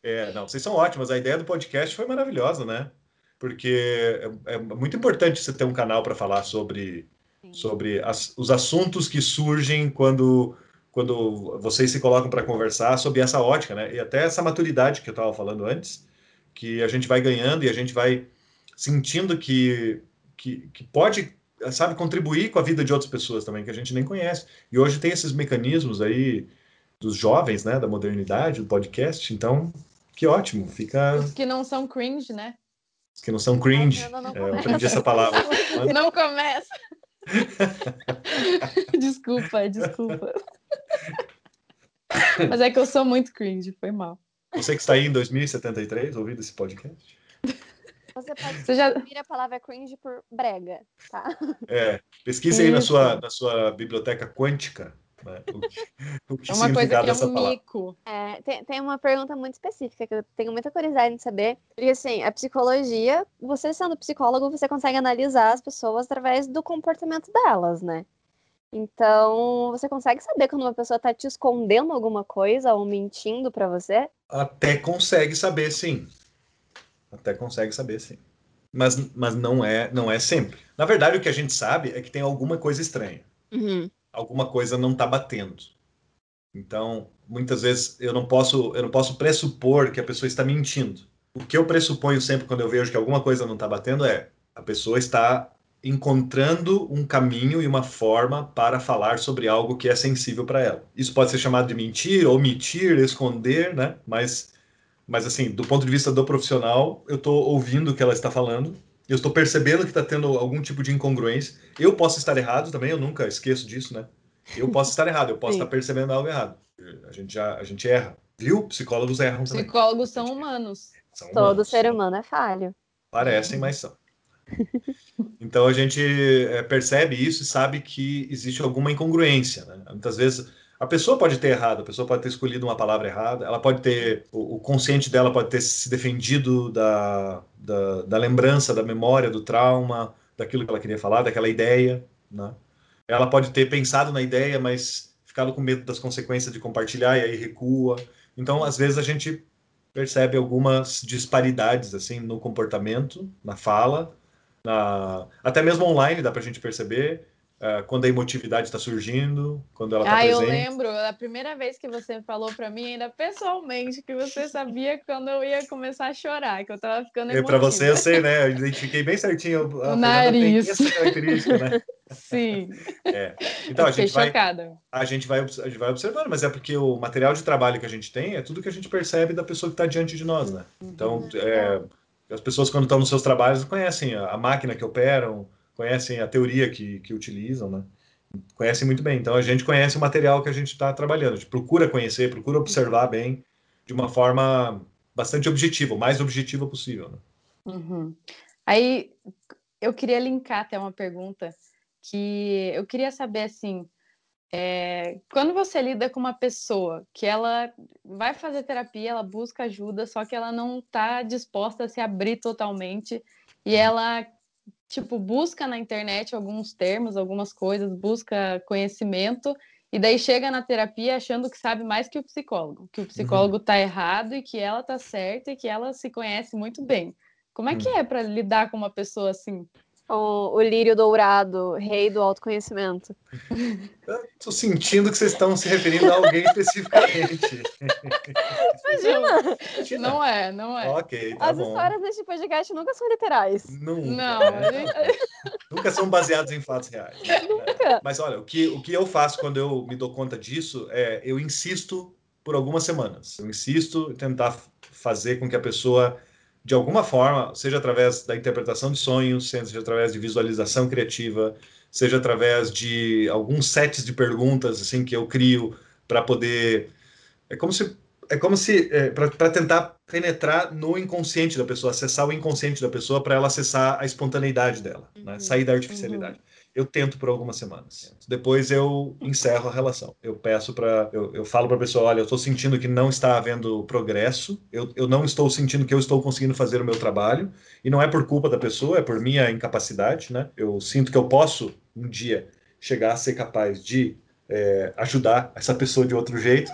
[SPEAKER 3] É, não, vocês são ótimos. A ideia do podcast foi maravilhosa, né? Porque é, é muito importante você ter um canal para falar sobre, sobre as- os assuntos que surgem quando, quando vocês se colocam para conversar sobre essa ótica, né? E até essa maturidade que eu estava falando antes, que a gente vai ganhando e a gente vai sentindo que, que, que pode, sabe, contribuir com a vida de outras pessoas também, que a gente nem conhece. E hoje tem esses mecanismos aí dos jovens, né, da modernidade, do podcast, então, que ótimo, fica,
[SPEAKER 2] Os que não são cringe, né?
[SPEAKER 3] que não são cringe,
[SPEAKER 1] não, não
[SPEAKER 3] É, eu aprendi essa palavra. <laughs>
[SPEAKER 2] Não começa. <laughs> desculpa, desculpa. Mas é que eu sou muito cringe, foi mal.
[SPEAKER 3] Você que está aí em 2073, ouvindo esse podcast,
[SPEAKER 1] Você pode
[SPEAKER 2] Você já-
[SPEAKER 1] a palavra cringe por brega, tá?
[SPEAKER 3] é, pesquise aí na sua, na sua biblioteca quântica, né, o que, o que
[SPEAKER 2] É uma coisa que é um mico.
[SPEAKER 1] É, tem, tem uma pergunta muito específica que eu tenho muita curiosidade em saber. Porque, assim, a psicologia, você sendo psicólogo, você consegue analisar as pessoas através do comportamento delas, né? Então, você consegue saber quando uma pessoa tá te escondendo alguma coisa ou mentindo pra você?
[SPEAKER 3] Até consegue saber, sim. Até consegue saber, sim. Mas, mas não é não é sempre. Na verdade, o que a gente sabe é que tem alguma coisa estranha. alguma coisa não está batendo. Então, muitas vezes eu não posso eu não posso pressupor que a pessoa está mentindo. O que eu pressuponho sempre quando eu vejo que alguma coisa não está batendo é a pessoa está encontrando um caminho e uma forma para falar sobre algo que é sensível para ela. Isso pode ser chamado de mentir, omitir, esconder, né? Mas mas assim, do ponto de vista do profissional, eu estou ouvindo o que ela está falando, eu estou percebendo que está tendo algum tipo de incongruência. Eu posso estar errado também, eu nunca esqueço disso, né? Eu posso estar errado, eu posso
[SPEAKER 1] Sim.
[SPEAKER 3] estar percebendo algo errado. A gente já a gente erra, viu? Psicólogos erram também.
[SPEAKER 2] Psicólogos são humanos.
[SPEAKER 3] São
[SPEAKER 1] Todo
[SPEAKER 3] humanos.
[SPEAKER 1] ser humano é falho.
[SPEAKER 3] Parecem, mas são. <laughs> Então a gente é, percebe isso e sabe que existe alguma incongruência. Né? Muitas vezes a pessoa pode ter errado, a pessoa pode ter escolhido uma palavra errada, ela pode ter, o, o consciente dela pode ter se defendido da, da, da lembrança, da memória, do trauma, daquilo que ela queria falar, daquela ideia. Né? Ela pode ter pensado na ideia, mas ficado com medo das consequências de compartilhar e aí recua. Então, às vezes, a gente percebe algumas disparidades assim no comportamento, na fala, na... até mesmo online dá para a gente perceber uh, quando a emotividade está surgindo, quando ela está
[SPEAKER 2] Ah, eu
[SPEAKER 3] presente.
[SPEAKER 2] lembro, a primeira vez que você falou pra mim, ainda pessoalmente, que você sabia quando eu ia começar a chorar, que eu tava ficando
[SPEAKER 3] E para
[SPEAKER 2] emotiva.
[SPEAKER 3] você eu sei, né? Eu identifiquei bem certinho. A Fernanda
[SPEAKER 2] nariz.
[SPEAKER 3] Essa característica, né?
[SPEAKER 2] Sim,
[SPEAKER 3] Então
[SPEAKER 2] eu
[SPEAKER 3] a gente vai
[SPEAKER 2] chocada.
[SPEAKER 3] a gente vai a gente vai observando, mas é porque o material de trabalho que a gente tem é tudo que a gente percebe da pessoa que está diante de nós, né? Então, é, as pessoas quando estão nos seus trabalhos conhecem a máquina que operam, conhecem a teoria que, que utilizam, né? Conhecem muito bem. Então, a gente conhece o material que a gente está trabalhando. A gente procura conhecer, procura observar bem, de uma forma bastante objetiva, o mais objetiva possível. Né?
[SPEAKER 2] Uhum. Aí eu queria linkar até uma pergunta que eu queria saber assim, é, quando você lida com uma pessoa que ela vai fazer terapia, ela busca ajuda, só que ela não está disposta a se abrir totalmente e ela tipo busca na internet alguns termos, algumas coisas, busca conhecimento e daí chega na terapia achando que sabe mais que o psicólogo, que o psicólogo está errado e que ela está certa e que ela se conhece muito bem. Como é que é para lidar com uma pessoa assim?
[SPEAKER 1] O, o lírio dourado, rei do autoconhecimento.
[SPEAKER 3] Estou sentindo que vocês estão se referindo a alguém <laughs> especificamente.
[SPEAKER 1] Imagina!
[SPEAKER 3] Imagina.
[SPEAKER 2] Não é, não é.
[SPEAKER 3] Ok, tá
[SPEAKER 1] As
[SPEAKER 3] bom.
[SPEAKER 1] histórias deste podcast nunca são literais.
[SPEAKER 3] Nunca,
[SPEAKER 2] Não,
[SPEAKER 3] né? Nunca são baseados em fatos reais.
[SPEAKER 1] Nunca.
[SPEAKER 3] Mas olha, o que, o que eu faço quando eu me dou conta disso é eu insisto por algumas semanas. Eu insisto em tentar fazer com que a pessoa, de alguma forma, seja através da interpretação de sonhos, seja através de visualização criativa, seja através de alguns sets de perguntas assim que eu crio para poder. É como se é como se é, para tentar penetrar no inconsciente da pessoa, acessar o inconsciente da pessoa para ela acessar a espontaneidade dela, né?
[SPEAKER 1] Uhum,
[SPEAKER 3] sair da artificialidade. Eu tento por algumas semanas. Depois eu encerro a relação. Eu peço para. Eu, eu falo para a pessoa: olha, eu estou sentindo que não está havendo progresso, eu, eu não estou sentindo que eu estou conseguindo fazer o meu trabalho, e não é por culpa da pessoa, é por minha incapacidade, né? Eu sinto que eu posso, um dia, chegar a ser capaz de é, ajudar essa pessoa de outro jeito,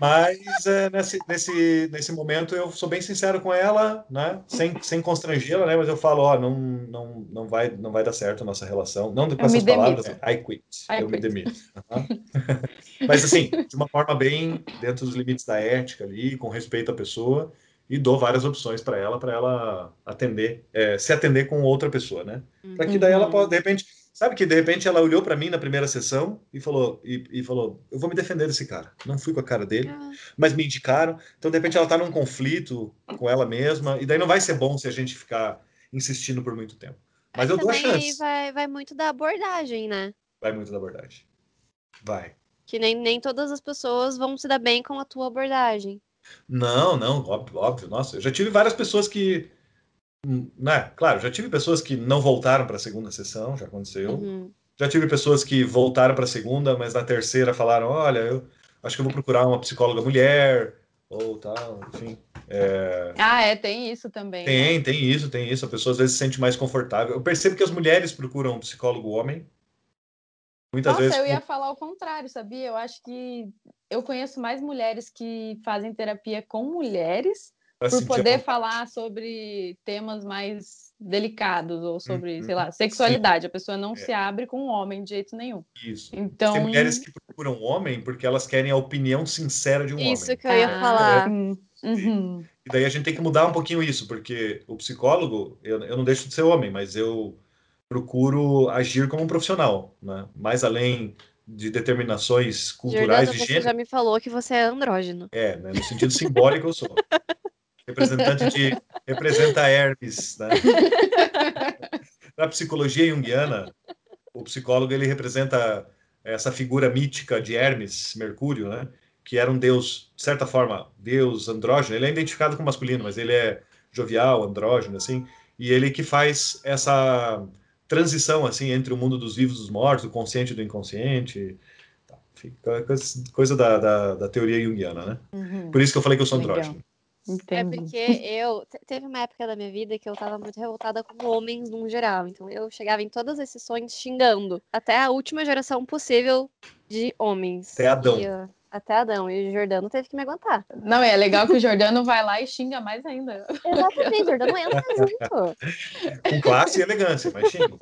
[SPEAKER 3] mas é, nesse, nesse, nesse momento eu sou bem sincero com ela, né? Sem, sem constrangê-la, né? Mas eu falo, ó, não, não, não, vai, não vai dar certo a nossa relação. Não com essas palavras, I quit. I eu quit. me demito. Uhum. <laughs> Mas assim, de uma forma bem dentro dos limites da ética ali, com respeito à pessoa, e dou várias opções para ela, para ela atender, é, se atender com outra pessoa, né? Para que daí ela uhum. pode, de repente, Sabe que de repente ela olhou para mim na primeira sessão e falou, e, e, falou: Eu vou me defender desse cara. Não fui com a cara dele, ah. mas me indicaram. Então, de repente, ela está num conflito com ela mesma, e daí não vai ser bom se a gente ficar insistindo por muito tempo. Mas eu dou a chance.
[SPEAKER 1] Vai, vai muito da abordagem, né?
[SPEAKER 3] Vai muito da abordagem. Vai.
[SPEAKER 1] Que nem, nem todas as pessoas vão se dar bem com a tua abordagem.
[SPEAKER 3] Não, não, óbvio, óbvio. Nossa, eu já tive várias pessoas que né? Claro, já tive pessoas que não voltaram para a segunda sessão, já aconteceu. Uhum. Já tive pessoas que voltaram para a segunda, mas na terceira falaram: olha, eu acho que eu vou procurar uma psicóloga mulher, ou tal, enfim.
[SPEAKER 2] É... Ah, é, tem isso também.
[SPEAKER 3] Tem, né? tem isso, tem isso. A pessoa às vezes se sente mais confortável. Eu percebo que as mulheres procuram um psicólogo homem.
[SPEAKER 2] Muitas Nossa, vezes. eu ia falar o contrário, sabia? Eu acho que eu conheço mais mulheres que fazem terapia com mulheres por poder falar sobre temas mais delicados ou sobre, uhum. sei lá, sexualidade. Sim. A pessoa não é. se abre com um homem de jeito nenhum.
[SPEAKER 3] Isso. Então... Tem mulheres que procuram homem porque elas querem a opinião sincera de um
[SPEAKER 1] isso
[SPEAKER 3] homem.
[SPEAKER 1] Isso que eu ia ah, falar. É.
[SPEAKER 3] Uhum. E daí a gente tem que mudar um pouquinho isso, porque o psicólogo, eu, eu não deixo de ser homem, mas eu procuro agir como um profissional, né? Mais além de determinações culturais
[SPEAKER 1] Jordana,
[SPEAKER 3] de gênero.
[SPEAKER 1] Você já me falou que você é andrógeno.
[SPEAKER 3] É, né? no sentido simbólico eu sou. <laughs> representante de representa Hermes, né? <laughs> Na psicologia junguiana, o psicólogo ele representa essa figura mítica de Hermes, Mercúrio, né? Que era um deus, de certa forma, deus andrógeno. Ele é identificado como masculino, mas ele é jovial, andrógeno, assim. E ele que faz essa transição, assim, entre o mundo dos vivos e dos mortos, do consciente e do inconsciente. Tá, coisa da, da, da teoria junguiana, né? Uhum. Por isso que eu falei que eu sou andrógeno.
[SPEAKER 1] É Entendi. É porque eu. Teve uma época da minha vida que eu tava muito revoltada com homens no geral. Então eu chegava em todas as sessões xingando. Até a última geração possível de homens.
[SPEAKER 3] Até Adão.
[SPEAKER 1] E, uh, até Adão. E o Jordano teve que me aguentar.
[SPEAKER 2] Não, é legal que o Jordano vai lá e xinga mais ainda.
[SPEAKER 1] Exatamente, o Jordano entra junto. <laughs>
[SPEAKER 3] Com classe e elegância, mas xinga.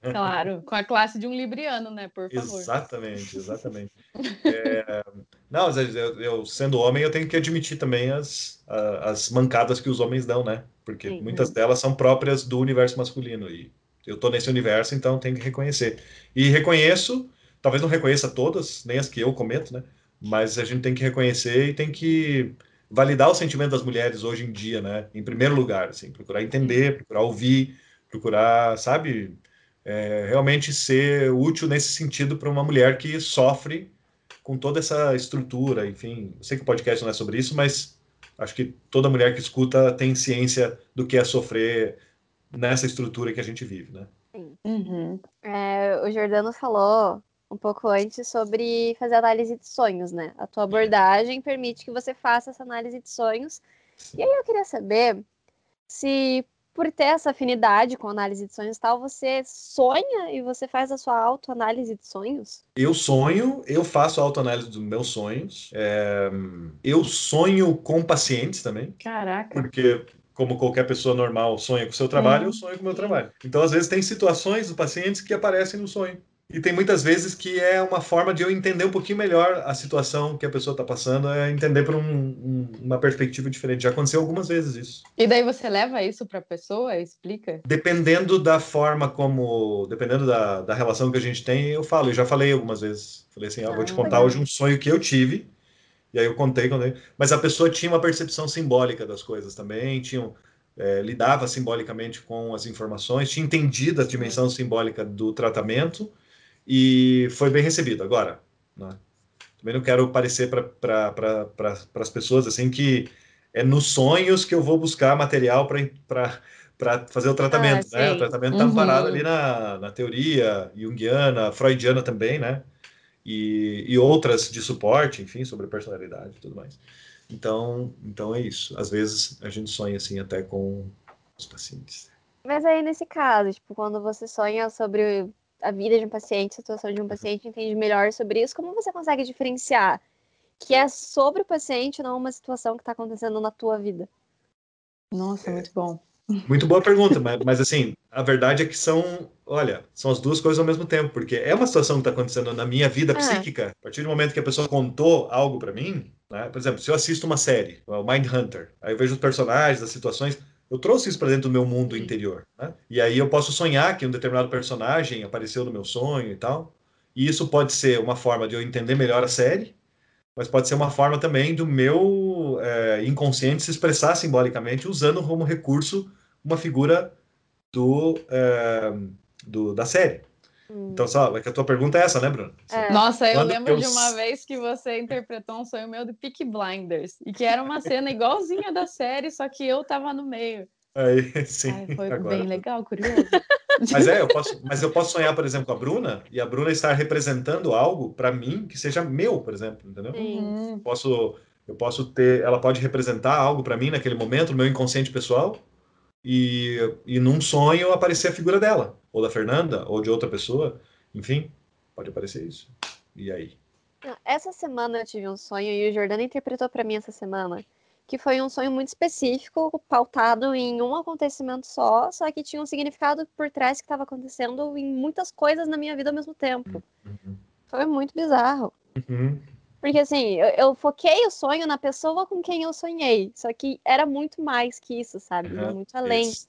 [SPEAKER 2] Claro, com a classe de um libriano, né? Por
[SPEAKER 3] favor. Exatamente, exatamente. <laughs> É, não, eu, eu, sendo homem, eu tenho que admitir também as, as mancadas que os homens dão, né? Porque Sim. muitas delas são próprias do universo masculino. E eu tô nesse universo, então tenho que reconhecer. E reconheço, talvez não reconheça todas, nem as que eu cometo, né? Mas a gente tem que reconhecer e tem que validar o sentimento das mulheres hoje em dia, né? Em primeiro lugar, assim, procurar entender, procurar ouvir, procurar, sabe? É, realmente ser útil nesse sentido para uma mulher que sofre com toda essa estrutura, enfim. Eu sei que o podcast não é sobre isso, mas acho que toda mulher que escuta tem ciência do que é sofrer nessa estrutura que a gente vive, né?
[SPEAKER 1] Sim. Uhum. É, o Jordano falou um pouco antes sobre fazer análise de sonhos, né? A tua abordagem permite que você faça essa análise de sonhos. Sim. E aí eu queria saber se por ter essa afinidade com análise de sonhos e tal, você sonha e você faz a sua autoanálise de sonhos?
[SPEAKER 3] Eu sonho, eu faço autoanálise dos meus sonhos. É... Eu sonho com pacientes também.
[SPEAKER 2] Caraca.
[SPEAKER 3] Porque como qualquer pessoa normal sonha com o seu trabalho, eu sonho com o meu trabalho. Então, às vezes, tem situações dos pacientes que aparecem no sonho. E tem muitas vezes que é uma forma de eu entender um pouquinho melhor a situação que a pessoa está passando, é entender por um, um, uma perspectiva diferente. Já aconteceu algumas vezes isso.
[SPEAKER 2] E daí você leva isso para a pessoa, explica?
[SPEAKER 3] Dependendo da forma como, dependendo da, da relação que a gente tem, eu falo. Eu já falei algumas vezes. Falei assim, ah, vou te contar legal. hoje um sonho que eu tive. E aí eu contei, contei. Mas a pessoa tinha uma percepção simbólica das coisas também, tinha, é, lidava simbolicamente com as informações, tinha entendido a dimensão simbólica do tratamento e foi bem recebido. Agora, né? também não quero parecer para pra, pra, as pessoas assim que é nos sonhos que eu vou buscar material para para fazer o tratamento,
[SPEAKER 1] Ah,
[SPEAKER 3] né? O tratamento está
[SPEAKER 2] Uhum.
[SPEAKER 3] amparado ali na, na teoria junguiana, freudiana também, né? E, e outras de suporte, enfim, sobre personalidade e tudo mais. Então, então é isso. Às vezes a gente sonha assim até com os pacientes.
[SPEAKER 1] Mas aí, nesse caso, tipo, quando você sonha sobre a vida de um paciente, a situação de um paciente, entende melhor sobre isso, como você consegue diferenciar que é sobre o paciente, não uma situação que está acontecendo na tua vida?
[SPEAKER 2] Nossa, muito bom.
[SPEAKER 3] Muito boa pergunta, mas, <laughs> mas assim, a verdade é que são, olha, são as duas coisas ao mesmo tempo, porque é uma situação que está acontecendo na minha vida
[SPEAKER 1] Ah.
[SPEAKER 3] psíquica. A partir do momento que a pessoa contou algo para mim, né? Por exemplo, se eu assisto uma série, o Mind Hunter, aí eu vejo os personagens, as situações, eu trouxe isso para dentro do meu mundo interior, né? E aí eu posso sonhar que um determinado personagem apareceu no meu sonho e tal. E isso pode ser uma forma de eu entender melhor a série, mas pode ser uma forma também do meu é, inconsciente se expressar simbolicamente usando como recurso uma figura do, é, do da série.
[SPEAKER 1] Hum.
[SPEAKER 3] Então, só, é que a tua pergunta é essa, né, Bruno?
[SPEAKER 1] É.
[SPEAKER 2] Nossa, eu
[SPEAKER 3] Quando
[SPEAKER 2] lembro
[SPEAKER 3] eu
[SPEAKER 2] de uma vez que você interpretou um sonho meu do Peak Blinders. E que era uma <laughs> cena igualzinha da série, só que eu tava no meio.
[SPEAKER 3] Aí, <laughs> sim,
[SPEAKER 2] Ai, foi
[SPEAKER 3] agora.
[SPEAKER 2] bem legal, curioso. <laughs>
[SPEAKER 3] Mas é, eu posso, mas eu posso sonhar, por exemplo, com a Bruna e a Bruna estar representando algo para mim que seja meu, por exemplo, entendeu?
[SPEAKER 1] Sim.
[SPEAKER 3] Posso, eu posso ter, ela pode representar algo para mim naquele momento, no meu inconsciente pessoal, e, e num sonho aparecer a figura dela, ou da Fernanda, ou de outra pessoa, enfim, pode aparecer isso. E aí?
[SPEAKER 1] Essa semana eu tive um sonho e o Jordano interpretou para mim essa semana que foi um sonho muito específico, pautado em um acontecimento só, só que tinha um significado por trás que estava acontecendo em muitas coisas na minha vida ao mesmo tempo.
[SPEAKER 3] Uhum.
[SPEAKER 1] Foi muito bizarro.
[SPEAKER 3] Uhum.
[SPEAKER 1] Porque assim, eu, eu foquei o sonho na pessoa com quem eu sonhei, só que era muito mais que isso, sabe?
[SPEAKER 3] Uhum.
[SPEAKER 1] Muito além.
[SPEAKER 3] Isso.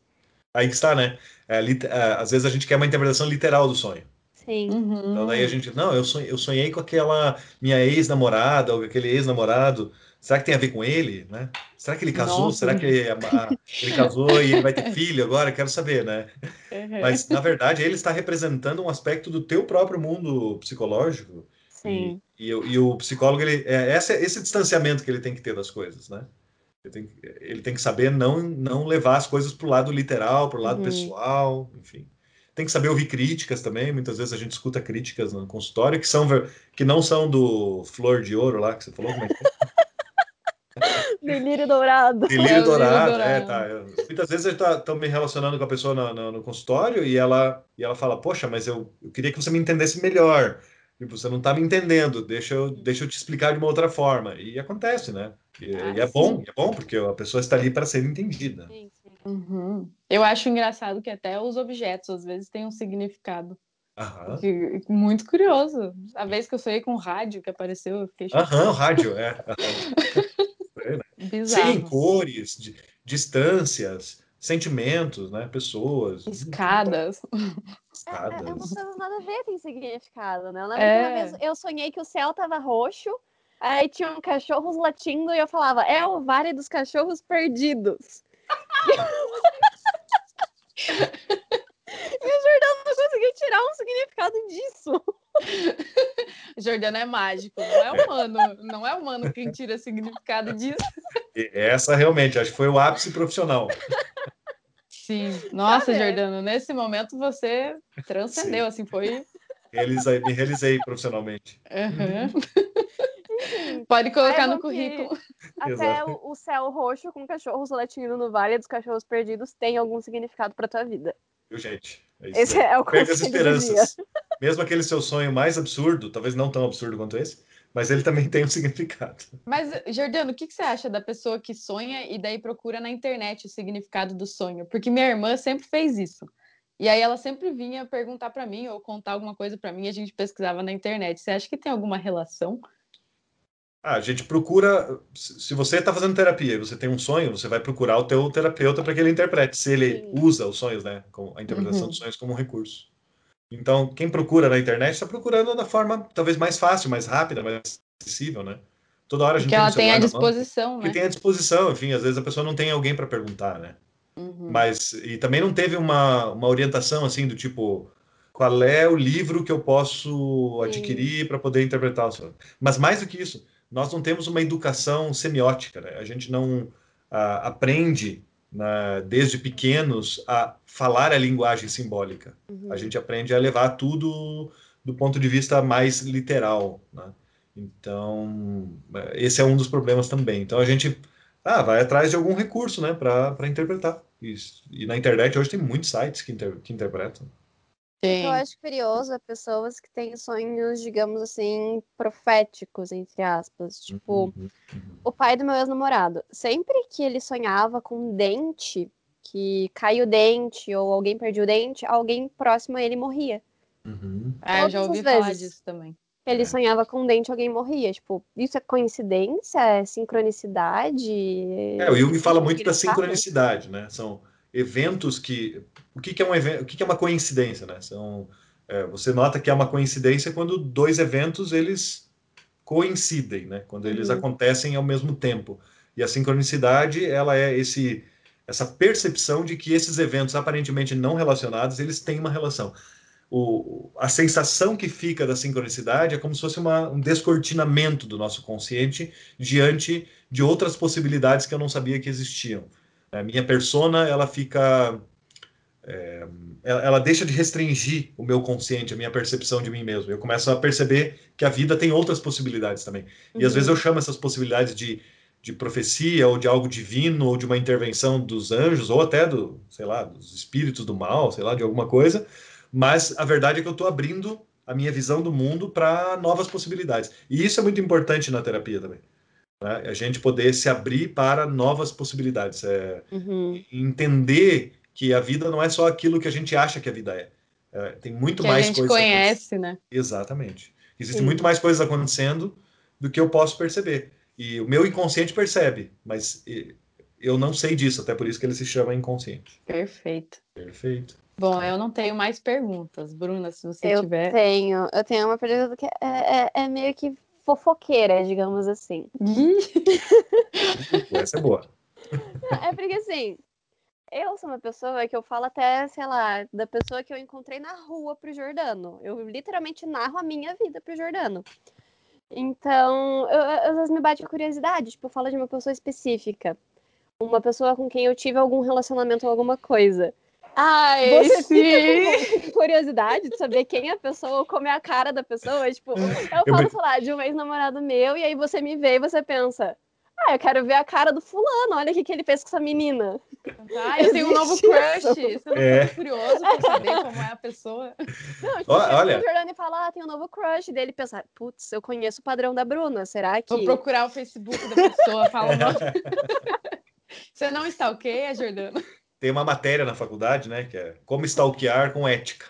[SPEAKER 3] Aí que está, né? É, lit- é, às vezes a gente quer uma interpretação literal do sonho.
[SPEAKER 1] Sim.
[SPEAKER 2] Uhum.
[SPEAKER 3] Então daí a gente, não, eu sonhei, eu sonhei com aquela minha ex-namorada ou aquele ex-namorado. Será que tem a ver com ele, né? Será que ele casou?
[SPEAKER 2] Nossa.
[SPEAKER 3] Será que a- a- ele casou e ele vai ter filho agora? Quero saber, né?
[SPEAKER 2] Uhum.
[SPEAKER 3] Mas na verdade ele está representando um aspecto do teu próprio mundo psicológico.
[SPEAKER 1] Sim.
[SPEAKER 3] E, e, o- e o psicólogo ele é esse, esse distanciamento que ele tem que ter das coisas, né? Ele tem, que- ele tem que saber não não levar as coisas para o lado literal, para o lado
[SPEAKER 1] Uhum.
[SPEAKER 3] pessoal, enfim. Tem que saber ouvir críticas também. Muitas vezes a gente escuta críticas no consultório que são que não são do flor de ouro lá que você falou, como é que é? <laughs>
[SPEAKER 1] Delírio dourado.
[SPEAKER 3] Delírio
[SPEAKER 2] É,
[SPEAKER 3] dourado,
[SPEAKER 2] delírio
[SPEAKER 3] é,
[SPEAKER 2] dourado.
[SPEAKER 3] tá. Eu- muitas vezes eu estou me relacionando com a pessoa no, no- no consultório e ela, e ela fala, poxa, mas eu, eu queria que você me entendesse melhor. Tipo, você não está me entendendo, deixa eu, deixa eu te explicar de uma outra forma. E acontece, né? E,
[SPEAKER 1] Ah,
[SPEAKER 3] e é
[SPEAKER 1] sim.
[SPEAKER 3] bom, é bom, porque a pessoa está ali para ser entendida.
[SPEAKER 1] Sim, sim.
[SPEAKER 2] Uhum. Eu acho engraçado que até os objetos às vezes têm um significado.
[SPEAKER 3] Aham.
[SPEAKER 2] Que- Muito curioso. A vez que eu sonhei com o rádio que apareceu, eu fiquei chocada.
[SPEAKER 3] Aham, rádio, é. <laughs>
[SPEAKER 2] Bizarro.
[SPEAKER 3] Sim, cores, di- distâncias, sentimentos, né? Pessoas.
[SPEAKER 2] Escadas. <laughs>
[SPEAKER 1] É, é, é
[SPEAKER 3] Escadas.
[SPEAKER 1] coisas nada a ver, tem significado, né? Eu lembro
[SPEAKER 2] É.
[SPEAKER 1] que uma vez eu sonhei que o céu tava roxo, aí tinham cachorros latindo e eu falava, é o Vale dos Cachorros Perdidos. <laughs> e o Jordão não conseguiu tirar um significado disso. <laughs>
[SPEAKER 2] Jordano é mágico, não é humano. Não é humano quem tira significado disso.
[SPEAKER 3] Essa realmente, acho que foi o ápice profissional.
[SPEAKER 2] Sim. <laughs> Nossa,
[SPEAKER 1] Tá vendo?
[SPEAKER 2] Jordano, nesse momento você transcendeu, assim, foi.
[SPEAKER 3] Realizei, me realizei profissionalmente.
[SPEAKER 2] Uhum. <laughs> Pode colocar
[SPEAKER 1] É
[SPEAKER 2] no currículo.
[SPEAKER 1] Até
[SPEAKER 3] Exato.
[SPEAKER 1] o, o céu roxo com cachorros latindo no Vale dos Cachorros Perdidos tem algum significado pra tua vida.
[SPEAKER 3] Viu, gente? É
[SPEAKER 1] Esse
[SPEAKER 3] aí.
[SPEAKER 1] é o
[SPEAKER 3] Perca as esperanças. <laughs> Mesmo aquele seu sonho mais absurdo, talvez não tão absurdo quanto esse, mas ele também tem um significado.
[SPEAKER 2] Mas, Jordano, o que, que você acha da pessoa que sonha e daí procura na internet o significado do sonho? Porque minha irmã sempre fez isso. E aí ela sempre vinha perguntar pra mim ou contar alguma coisa pra mim e a gente pesquisava na internet. Você acha que tem alguma relação?
[SPEAKER 3] Ah, a gente procura. Se você está fazendo terapia e você tem um sonho, você vai procurar o teu terapeuta para que ele interprete, se ele
[SPEAKER 1] Sim.
[SPEAKER 3] usa os sonhos, né? como- A interpretação
[SPEAKER 2] Uhum.
[SPEAKER 3] dos sonhos como um recurso. Então, quem procura na internet está procurando da forma talvez mais fácil, mais rápida, mais acessível, né? Toda hora a gente
[SPEAKER 2] Porque ela tem à
[SPEAKER 3] mão,
[SPEAKER 2] disposição,
[SPEAKER 3] Que
[SPEAKER 2] né?
[SPEAKER 3] tem à disposição, enfim, às vezes a pessoa não tem alguém para perguntar, né?
[SPEAKER 2] Uhum.
[SPEAKER 3] Mas, e também não teve uma, uma orientação assim do tipo, qual é o livro que eu posso adquirir para poder interpretar o sonho. Mas mais do que isso, nós não temos uma educação semiótica, né? A gente não ah, aprende na, desde pequenos a falar a linguagem simbólica. Uhum. A gente aprende a levar tudo do ponto de vista mais literal. Né? Então, esse é um dos problemas também. Então, a gente ah, vai atrás de algum recurso né, para interpretar. Isso. E na internet hoje tem muitos sites que, inter, que interpretam.
[SPEAKER 1] Sim. Eu acho curioso é pessoas que têm sonhos, digamos assim, proféticos, entre aspas. Tipo, uhum, uhum. o pai do meu ex-namorado, sempre que ele sonhava com um dente, que caiu o dente ou alguém perdeu o dente, alguém próximo a ele morria.
[SPEAKER 2] Uhum. Ah, eu já ouvi falar disso também.
[SPEAKER 1] Ele é. sonhava com um dente alguém morria. Tipo, isso é coincidência? É sincronicidade?
[SPEAKER 3] É, o Jung fala muito da sincronicidade, né? São eventos que. O que, que é um evento? O que, que é uma coincidência, né? São, é, você nota que é uma coincidência quando dois eventos eles coincidem, né? Quando eles uhum. acontecem ao mesmo tempo. E a sincronicidade, ela é esse essa percepção de que esses eventos aparentemente não relacionados, eles têm uma relação. O, a sensação que fica da sincronicidade é como se fosse uma, um descortinamento do nosso consciente diante de outras possibilidades que eu não sabia que existiam. A minha persona, ela fica. É, ela, ela, deixa de restringir o meu consciente, a minha percepção de mim mesmo. Eu começo a perceber que a vida tem outras possibilidades também. E às uhum. vezes eu chamo essas possibilidades de, de profecia, ou de algo divino, ou de uma intervenção dos anjos, ou até do, sei lá, dos espíritos do mal, sei lá, de alguma coisa. Mas a verdade é que eu estou abrindo a minha visão do mundo para novas possibilidades. E isso é muito importante na terapia também. Né? A gente poder se abrir para novas possibilidades. É, uhum. Entender que a vida não é só aquilo que a gente acha que a vida é. é tem muito
[SPEAKER 2] que
[SPEAKER 3] mais
[SPEAKER 2] coisas. A gente conhece, né?
[SPEAKER 3] Exatamente. Existem muito mais coisas acontecendo do que eu posso perceber. E o meu inconsciente percebe, mas eu não sei disso, até por isso que ele se chama inconsciente.
[SPEAKER 2] Perfeito.
[SPEAKER 3] Perfeito.
[SPEAKER 2] Bom, eu não tenho mais perguntas. Bruna, se você
[SPEAKER 1] eu
[SPEAKER 2] tiver.
[SPEAKER 1] Eu tenho. Eu tenho uma pergunta que é, é, é meio que fofoqueira, digamos assim.
[SPEAKER 3] Essa é boa.
[SPEAKER 1] É porque assim, eu sou uma pessoa que eu falo até, sei lá, da pessoa que eu encontrei na rua pro Jordano. Eu literalmente narro a minha vida pro Jordano. Então, eu, às vezes me bate a curiosidade, tipo, eu falo de uma pessoa específica. Uma pessoa com quem eu tive algum relacionamento ou alguma coisa.
[SPEAKER 2] Ai,
[SPEAKER 1] você sim. fica com curiosidade de saber quem é a pessoa, como é a cara da pessoa. Tipo, eu falo, sei lá, de um ex-namorado meu, e aí você me vê e você pensa, ah, eu quero ver a cara do fulano, olha o que, que ele fez com essa menina.
[SPEAKER 2] Ah, eu tenho um novo crush. Você não é. curioso pra saber como é a pessoa?
[SPEAKER 1] Não, tipo, olha. o Jordani fala, ah, tem um novo crush dele pensar, putz, eu conheço o padrão da Bruna, será que.
[SPEAKER 2] Vou procurar o Facebook da pessoa, fala nome. <laughs> Você não está ok, Jordana?
[SPEAKER 3] Tem uma matéria na faculdade, né, que é como stalkear com ética.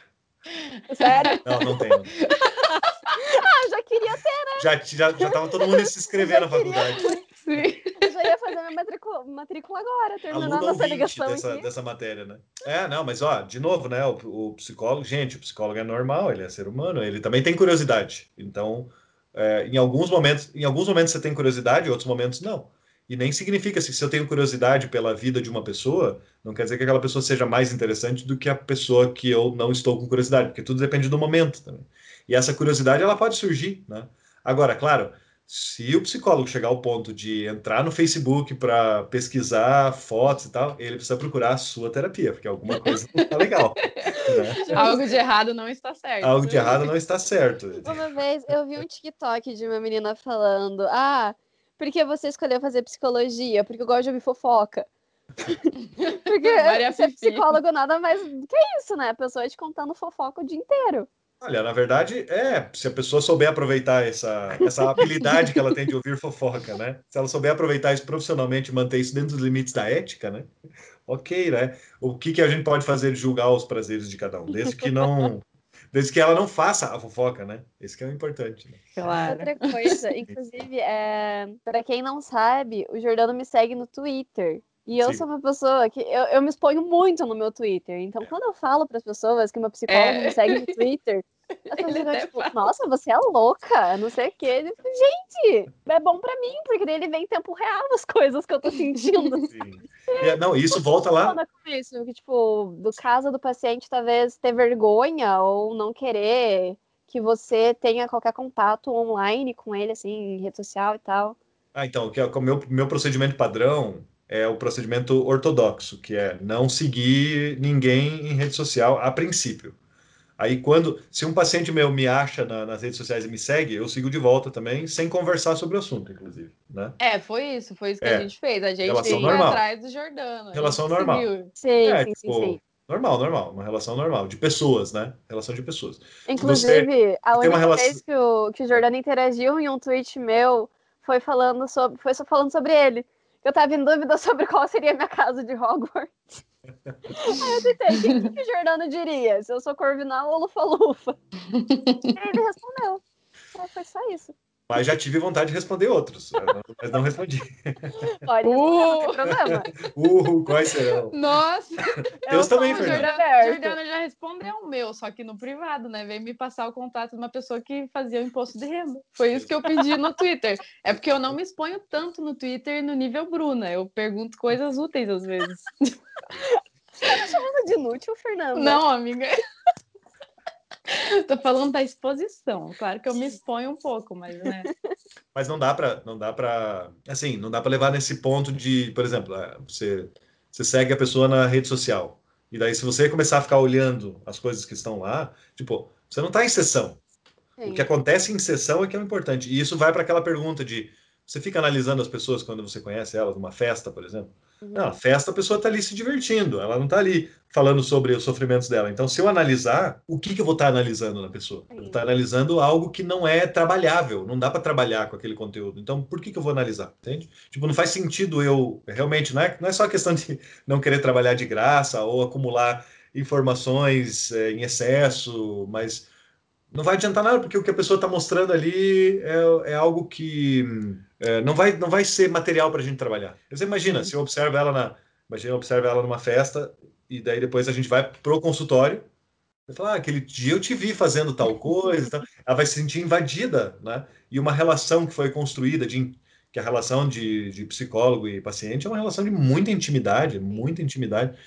[SPEAKER 1] Sério?
[SPEAKER 3] Não, não tem. <laughs>
[SPEAKER 1] ah, já queria ter, né?
[SPEAKER 3] Já, já, já tava todo mundo se inscrever na faculdade.
[SPEAKER 1] Sim. Eu já ia fazer minha matrícula, matrícula agora, terminando a nossa ligação
[SPEAKER 3] dessa, aqui. dessa matéria, né? É, não, mas ó, de novo, né, o, o, psicólogo, gente, o psicólogo é normal, ele é ser humano, ele também tem curiosidade. Então, é, em alguns momentos, em alguns momentos você tem curiosidade, em outros momentos não. E nem significa assim, se eu tenho curiosidade pela vida de uma pessoa, não quer dizer que aquela pessoa seja mais interessante do que a pessoa que eu não estou com curiosidade, porque tudo depende do momento também. E essa curiosidade ela pode surgir, né? Agora, claro, se o psicólogo chegar ao ponto de entrar no Facebook para pesquisar fotos e tal, ele precisa procurar a sua terapia, porque alguma coisa não está legal. <laughs>
[SPEAKER 2] Né? Algo de errado não está certo.
[SPEAKER 3] Algo de errado não está certo.
[SPEAKER 1] Uma vez eu vi um TikTok de uma menina falando: Ah, por que você escolheu fazer psicologia? Porque eu gosto de ouvir fofoca. <laughs> Porque <laughs> Maria ser psicólogo nada mais do que isso, né? A pessoa te contando fofoca o dia inteiro.
[SPEAKER 3] Olha, na verdade, é, se a pessoa souber aproveitar essa, essa habilidade que ela tem de ouvir fofoca, né? Se ela souber aproveitar isso profissionalmente e manter isso dentro dos limites da ética, né? Ok, né? O que, que a gente pode fazer de julgar os prazeres de cada um, desde que não Desde que ela não faça a fofoca, né? Esse que é o importante. Né?
[SPEAKER 1] Claro. Outra coisa, inclusive, é, para quem não sabe, o Jordano me segue no Twitter. E eu Sim. sou uma pessoa que eu, eu me exponho muito no meu Twitter. Então, quando eu falo para as pessoas que uma psicóloga é. me segue no Twitter, as pessoas ficam tipo, nossa, você é louca, não sei o quê. Gente, é bom para mim, porque daí ele vem em tempo real as coisas que eu tô sentindo. <laughs>
[SPEAKER 3] Sim. É, não, isso volta lá.
[SPEAKER 1] Isso, que, tipo, do caso do paciente talvez ter vergonha ou não querer que você tenha qualquer contato online com ele, assim, em rede social e tal.
[SPEAKER 3] Ah, então, que é o meu, meu procedimento padrão é o procedimento ortodoxo, que é não seguir ninguém em rede social a princípio. Aí quando, se um paciente meu me acha na, nas redes sociais e me segue, eu sigo de volta também, sem conversar sobre o assunto, inclusive, né?
[SPEAKER 2] É, foi isso, foi isso que
[SPEAKER 3] É.
[SPEAKER 2] a gente fez. A gente
[SPEAKER 3] Relação normal.
[SPEAKER 2] atrás do Jordano. a
[SPEAKER 3] Relação normal.
[SPEAKER 1] Sim,
[SPEAKER 3] É,
[SPEAKER 1] sim, sim,
[SPEAKER 3] tipo,
[SPEAKER 1] sim.
[SPEAKER 3] normal, normal, uma relação normal, de pessoas, né? Relação de pessoas.
[SPEAKER 1] Inclusive, a
[SPEAKER 3] tem uma
[SPEAKER 1] única
[SPEAKER 3] relação-
[SPEAKER 1] vez que o, que o Jordano interagiu em um tweet meu foi falando sobre, foi só falando sobre ele. Eu tava em dúvida sobre qual seria a minha casa de Hogwarts. <laughs> Aí eu tentei, o que, que o Jordano diria? Se eu sou Corvinal ou Lufa-Lufa? E <laughs> ele respondeu. Aí foi só isso.
[SPEAKER 3] Mas já tive vontade de responder outros, mas não respondi.
[SPEAKER 1] Pode responder, não tem problema.
[SPEAKER 3] Uh, quais serão?
[SPEAKER 2] Nossa! <laughs>
[SPEAKER 3] Deus
[SPEAKER 2] eu,
[SPEAKER 3] também.
[SPEAKER 2] Jordano,
[SPEAKER 1] Aberto.
[SPEAKER 2] Jordano já respondeu o meu, só que no privado, né? Veio me passar o contato de uma pessoa que fazia o imposto de renda. Foi isso que eu pedi no Twitter. É porque eu não me exponho tanto no Twitter no nível Bruna. Eu pergunto coisas úteis às vezes.
[SPEAKER 1] Falando de inútil, Fernanda.
[SPEAKER 2] Não, amiga. <laughs> Tô falando da exposição. Claro que eu me exponho um pouco, mas né? <laughs>
[SPEAKER 3] Mas não dá para, não dá para, assim, não dá para levar nesse ponto de, por exemplo, ah, você, você segue a pessoa na rede social e daí se você começar a ficar olhando as coisas que estão lá, tipo, você não está em sessão.
[SPEAKER 1] Sim.
[SPEAKER 3] O que acontece em sessão é que é o importante. E isso vai para aquela pergunta de você fica analisando as pessoas quando você conhece elas numa festa, por exemplo.
[SPEAKER 1] Uhum.
[SPEAKER 3] Não, festa a pessoa está ali se divertindo, ela não está ali falando sobre os sofrimentos dela. Então, se eu analisar, o que, que eu vou estar analisando na pessoa? Eu vou estar analisando algo que não é trabalhável, não dá para trabalhar com aquele conteúdo. Então, por que, que eu vou analisar? Entende? Tipo, não faz sentido eu realmente, não é, não é só questão de não querer trabalhar de graça ou acumular informações eh, em excesso, mas não vai adiantar nada, porque o que a pessoa está mostrando ali é, é algo que é, não, vai, não vai ser material para a gente trabalhar. Você imagina, se eu observo ela na. Imagina, eu ela numa festa, e daí depois a gente vai pro consultório. Vai falar, ah, aquele dia eu te vi fazendo tal coisa. e tal. Ela vai se sentir invadida, né? E uma relação que foi construída, de, que a relação de, de psicólogo e paciente é uma relação de muita intimidade, muita intimidade,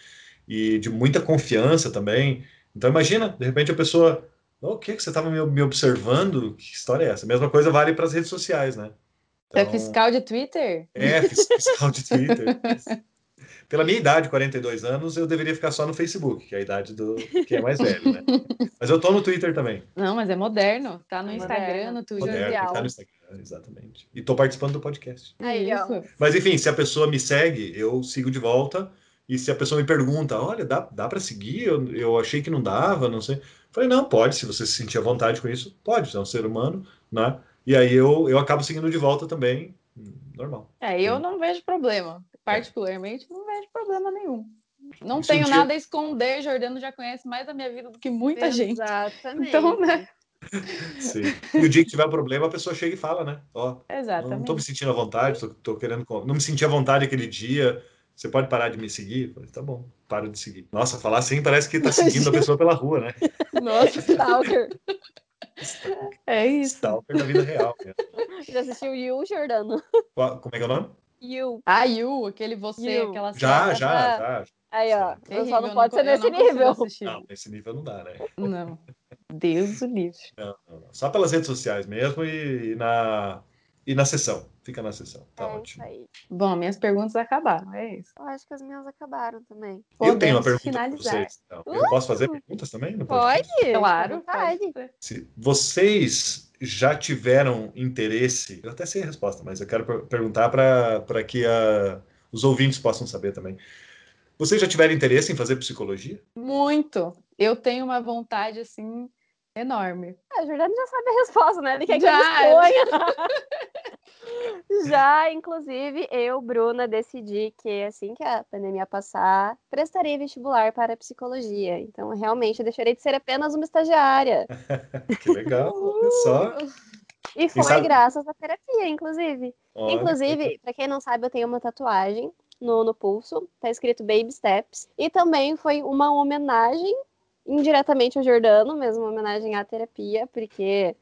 [SPEAKER 3] e de muita confiança também. Então imagina, de repente a pessoa o que que você estava me, me observando? Que história é essa? A mesma coisa vale para as redes sociais, né?
[SPEAKER 2] Você é fiscal de Twitter?
[SPEAKER 3] É, fis- <laughs> fiscal de Twitter. Pela minha idade, 42 anos, eu deveria ficar só no Facebook, que é a idade do que é mais velho, né? Mas eu tô no Twitter também.
[SPEAKER 2] Não, mas é moderno. Tá no
[SPEAKER 1] É
[SPEAKER 2] Instagram,
[SPEAKER 1] moderno.
[SPEAKER 2] no Twitter.
[SPEAKER 3] Moderno, tá no Instagram, exatamente. E tô participando do podcast.
[SPEAKER 1] Aí, ó.
[SPEAKER 2] Isso.
[SPEAKER 3] Mas enfim, se a pessoa me segue, eu sigo de volta. E se a pessoa me pergunta, olha, dá, dá para seguir? Eu, eu achei que não dava, não sei. Falei, não, pode, se você se sentir à vontade com isso, pode, você é um ser humano, né? E aí eu, eu acabo seguindo de volta também, normal.
[SPEAKER 2] É, eu não vejo problema. Particularmente, não vejo problema nenhum. Não
[SPEAKER 3] Isso
[SPEAKER 2] tenho nada a esconder. Jordano já conhece mais a minha vida do que muita gente.
[SPEAKER 1] Exatamente.
[SPEAKER 2] Então, né? <laughs>
[SPEAKER 3] Sim. E o dia que tiver problema, a pessoa chega e fala, né? Ó, não
[SPEAKER 2] Exatamente.
[SPEAKER 3] tô me sentindo à vontade, tô, tô querendo. Não me senti à vontade aquele dia. Você pode parar de me seguir? Falei, tá bom, paro de seguir. Nossa, falar assim parece que tá seguindo a <laughs> pessoa pela rua, né?
[SPEAKER 2] Nossa,
[SPEAKER 1] Stalker. <laughs>
[SPEAKER 2] é isso.
[SPEAKER 3] Stalker na vida real. né? <laughs>
[SPEAKER 1] Já assistiu You, Jordano?
[SPEAKER 3] Qual- Como é que é o nome?
[SPEAKER 1] You.
[SPEAKER 2] Ah, Yu, aquele você,
[SPEAKER 1] Yu.
[SPEAKER 2] aquela
[SPEAKER 3] Já,
[SPEAKER 2] cena.
[SPEAKER 3] já, já.
[SPEAKER 1] Aí, ó.
[SPEAKER 2] Terrível,
[SPEAKER 1] só não pode
[SPEAKER 2] co-
[SPEAKER 1] ser nesse
[SPEAKER 2] não
[SPEAKER 1] nível.
[SPEAKER 3] Não, nesse nível não dá, né?
[SPEAKER 2] Não. Deus o livre.
[SPEAKER 3] Não, não, não. Só pelas redes sociais mesmo e, e na, e na sessão. Fica na sessão. Tá
[SPEAKER 1] é isso
[SPEAKER 3] ótimo.
[SPEAKER 1] aí.
[SPEAKER 2] Bom, minhas perguntas acabaram, é isso.
[SPEAKER 1] Eu acho que as minhas acabaram também.
[SPEAKER 3] Eu tenho uma
[SPEAKER 2] Podemos
[SPEAKER 3] pergunta para
[SPEAKER 2] finalizar.
[SPEAKER 3] vocês. então. Eu posso fazer perguntas também? no podcast?
[SPEAKER 1] Pode?
[SPEAKER 2] Claro, pode.
[SPEAKER 3] Se vocês já tiveram interesse, eu até sei a resposta, mas eu quero per- perguntar para que a- os ouvintes possam saber também. Vocês já tiveram interesse em fazer psicologia?
[SPEAKER 2] Muito. Eu tenho uma vontade, assim, enorme.
[SPEAKER 1] Ah, o Jordano já sabe a resposta, né? Ele quer que
[SPEAKER 2] Já,
[SPEAKER 1] eu exponha. <laughs> Já, inclusive, eu, Bruna, decidi que assim que a pandemia passar, prestarei vestibular para psicologia. Então, realmente, eu deixarei de ser apenas uma estagiária. <laughs>
[SPEAKER 3] Que legal, olha só.
[SPEAKER 1] E foi
[SPEAKER 3] sabe-
[SPEAKER 1] graças à terapia, inclusive.
[SPEAKER 3] Olha,
[SPEAKER 1] Inclusive, pra quem não sabe, eu tenho uma tatuagem no, no pulso, tá escrito Baby Steps. E também foi uma homenagem, indiretamente ao Jordano, mesmo uma homenagem à terapia, porque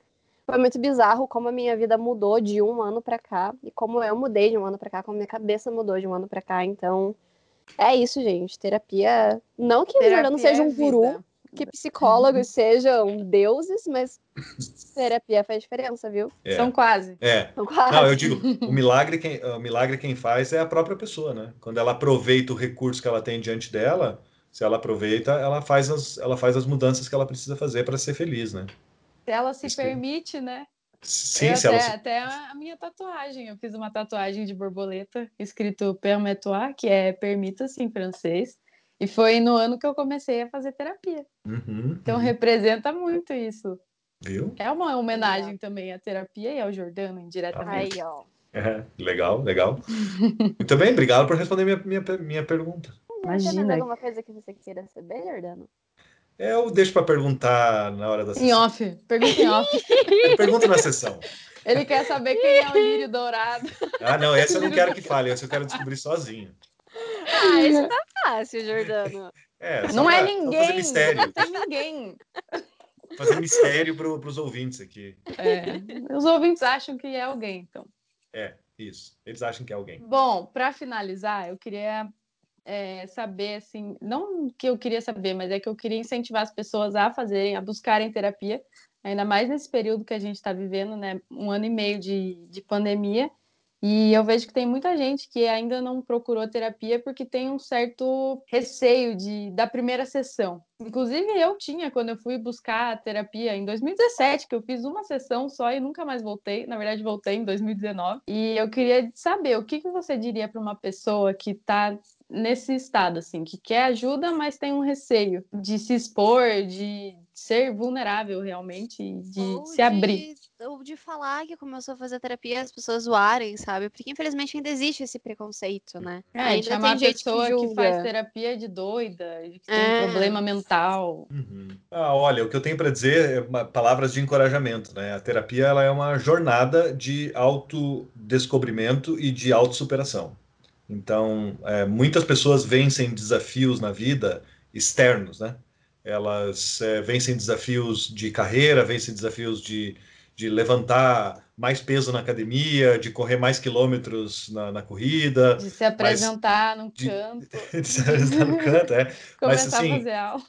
[SPEAKER 1] foi muito bizarro como a minha vida mudou de um ano pra cá, e como eu mudei de um ano pra cá, como minha cabeça mudou de um ano pra cá. Então, é isso, gente. Terapia. Não que o Jordano
[SPEAKER 2] Terapia
[SPEAKER 1] seja
[SPEAKER 2] é
[SPEAKER 1] um guru,
[SPEAKER 2] vida.
[SPEAKER 1] que psicólogos <laughs> sejam deuses, mas terapia faz diferença, viu?
[SPEAKER 3] É.
[SPEAKER 2] São quase.
[SPEAKER 3] É.
[SPEAKER 1] São quase.
[SPEAKER 3] Não, eu digo, o milagre, quem, o milagre quem faz é a própria pessoa, né? Quando ela aproveita o recurso que ela tem diante dela, se ela aproveita, ela faz as, ela faz as mudanças que ela precisa fazer para ser feliz, né?
[SPEAKER 2] Se ela se
[SPEAKER 3] Isso.
[SPEAKER 2] permite, né?
[SPEAKER 3] Sim,
[SPEAKER 2] eu
[SPEAKER 3] se
[SPEAKER 2] até,
[SPEAKER 3] ela se-
[SPEAKER 2] até a minha tatuagem. Eu fiz uma tatuagem de borboleta escrito Permettoir, que é permita-se em francês. E foi no ano que eu comecei a fazer terapia.
[SPEAKER 3] Uhum,
[SPEAKER 2] Então
[SPEAKER 3] uhum.
[SPEAKER 2] representa muito isso.
[SPEAKER 3] Viu?
[SPEAKER 2] É uma homenagem também à terapia e ao Jordano, indiretamente.
[SPEAKER 1] Aí, ó.
[SPEAKER 3] É, legal, legal. <laughs> Muito bem, obrigado por responder minha, minha, minha pergunta.
[SPEAKER 1] Tem mais
[SPEAKER 2] Imagina.
[SPEAKER 1] alguma coisa que você queira saber, Jordano?
[SPEAKER 3] É, Eu deixo para perguntar na hora da
[SPEAKER 2] Em
[SPEAKER 3] sessão.
[SPEAKER 2] off, pergunta em off. <laughs>
[SPEAKER 3] Pergunta na sessão.
[SPEAKER 2] Ele quer saber quem é o lírio dourado.
[SPEAKER 3] Ah, não, essa eu não quero que <laughs> fale, essa eu quero descobrir sozinho.
[SPEAKER 1] Ah, isso tá fácil, Jordano.
[SPEAKER 3] É,
[SPEAKER 2] Não é
[SPEAKER 3] pra- só
[SPEAKER 2] ninguém.
[SPEAKER 3] Fazer mistério,
[SPEAKER 2] Não tem ninguém.
[SPEAKER 3] fazer mistério para os ouvintes aqui.
[SPEAKER 2] É, Os ouvintes acham que é alguém, então.
[SPEAKER 3] É, isso. Eles acham que é alguém.
[SPEAKER 2] Bom, para finalizar, eu queria é, saber, assim, não que eu queria saber, mas é que eu queria incentivar as pessoas a fazerem, a buscarem terapia, ainda mais nesse período que a gente está vivendo, né? Um ano e meio de, de pandemia. E eu vejo que tem muita gente que ainda não procurou terapia porque tem um certo receio de, da primeira sessão. Inclusive, eu tinha quando eu fui buscar a terapia em 2017, que eu fiz uma sessão só e nunca mais voltei. Na verdade, voltei em 2019. E eu queria saber o que, que você diria para uma pessoa que está nesse estado, assim, que quer ajuda, mas tem um receio de se expor, de ser vulnerável realmente, de
[SPEAKER 1] Ou
[SPEAKER 2] se abrir.
[SPEAKER 1] Ou de falar que começou a fazer terapia e as pessoas zoarem, sabe? Porque infelizmente ainda existe esse preconceito, né?
[SPEAKER 2] É,
[SPEAKER 1] ainda
[SPEAKER 2] chamar a
[SPEAKER 1] tem gente
[SPEAKER 2] pessoa
[SPEAKER 1] que,
[SPEAKER 2] que,
[SPEAKER 1] julga.
[SPEAKER 2] faz terapia de doida, de que tem
[SPEAKER 1] É.
[SPEAKER 2] problema mental.
[SPEAKER 3] Uhum. Ah, olha, o que eu tenho para dizer é uma- palavras de encorajamento, né? A terapia ela é uma jornada de autodescobrimento e de autossuperação. Então, é, muitas pessoas vencem desafios na vida externos, né? Elas é, vencem desafios de carreira, vencem desafios de, de levantar mais peso na academia, de correr mais quilômetros na, na corrida,
[SPEAKER 2] De se apresentar num
[SPEAKER 3] de-
[SPEAKER 2] canto, <laughs>
[SPEAKER 3] de estar no canto, é. <laughs>
[SPEAKER 2] começar
[SPEAKER 3] assim,
[SPEAKER 2] a fazer aula.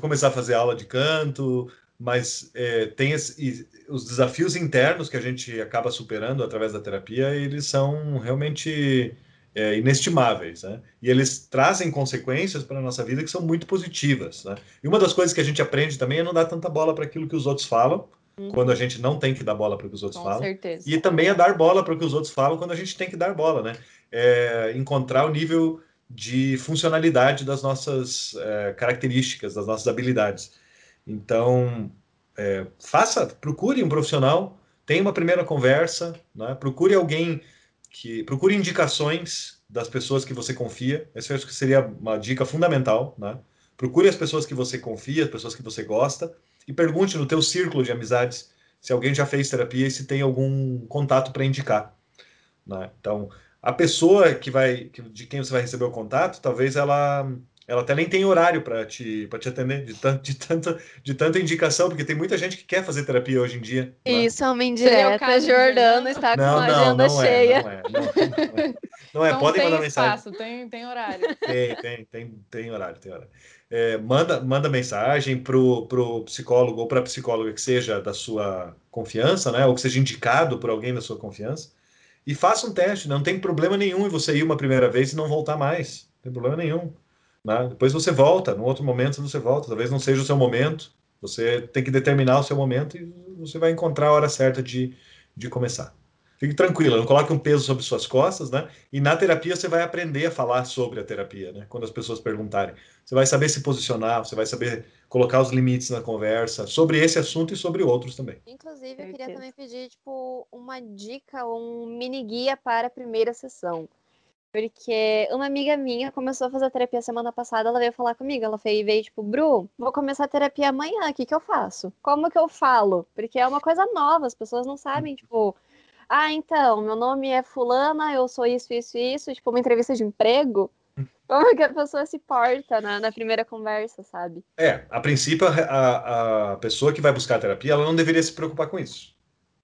[SPEAKER 3] começar a fazer aula de canto, mas é, tem esse- os desafios internos que a gente acaba superando através da terapia, eles são realmente é, inestimáveis, né? E eles trazem consequências para a nossa vida que são muito positivas, né? E uma das coisas que a gente aprende também é não dar tanta bola para aquilo que os outros falam, quando a gente não tem que dar bola para o que os outros
[SPEAKER 2] Com
[SPEAKER 3] falam.
[SPEAKER 2] certeza.
[SPEAKER 3] E também é dar bola para o que os outros falam quando a gente tem que dar bola, né? É encontrar o nível de funcionalidade das nossas é, características, das nossas habilidades. Então, é, faça, procure um profissional, tenha uma primeira conversa, né? procure alguém que procure indicações das pessoas que você confia. Essa acho que seria uma dica fundamental, né? Procure as pessoas que você confia, as pessoas que você gosta e pergunte no teu círculo de amizades se alguém já fez terapia e se tem algum contato para indicar. Né? Então, a pessoa que vai, de quem você vai receber o contato, talvez ela, ela até nem tenha horário para te, para te atender de, de, tanta, de tanta indicação, porque tem muita gente que quer fazer terapia hoje em dia. né?
[SPEAKER 1] Isso é uma indireta. Jordano está com
[SPEAKER 3] Não,
[SPEAKER 1] a
[SPEAKER 3] não,
[SPEAKER 1] agenda
[SPEAKER 3] não é,
[SPEAKER 1] cheia.
[SPEAKER 3] não é, não, não é. Não é,
[SPEAKER 2] Então
[SPEAKER 3] podem
[SPEAKER 2] tem
[SPEAKER 3] mandar mensagem.
[SPEAKER 2] espaço, tem, tem horário. <laughs>
[SPEAKER 3] Tem, tem, tem, tem horário, tem horário. É, manda, manda mensagem pro, pro psicólogo ou para psicóloga que seja da sua confiança, né? Ou que seja indicado por alguém da sua confiança. E faça um teste. Não tem problema nenhum em você ir uma primeira vez e não voltar mais. Não tem problema nenhum. Né? Depois você volta, num outro momento você volta. Talvez não seja o seu momento. Você tem que determinar o seu momento e você vai encontrar a hora certa de, de começar. Fique tranquila, não coloque um peso sobre suas costas, né? E na terapia você vai aprender a falar sobre a terapia, né? Quando as pessoas perguntarem. Você vai saber se posicionar, você vai saber colocar os limites na conversa sobre esse assunto e sobre outros também.
[SPEAKER 1] Inclusive, eu queria também pedir, tipo, uma dica, um mini guia para a primeira sessão. Porque uma amiga minha começou a fazer terapia semana passada, ela veio falar comigo. Ela veio, veio tipo, Bru, vou começar a terapia amanhã, o que, que eu faço? Como que eu falo? Porque é uma coisa nova, as pessoas não sabem, tipo, ah, então, meu nome é fulana, eu sou isso, isso, isso, tipo, uma entrevista de emprego. Como que a pessoa se porta na, na primeira conversa, sabe?
[SPEAKER 3] É, a princípio, a, a- a pessoa que vai buscar terapia, ela não deveria se preocupar com isso.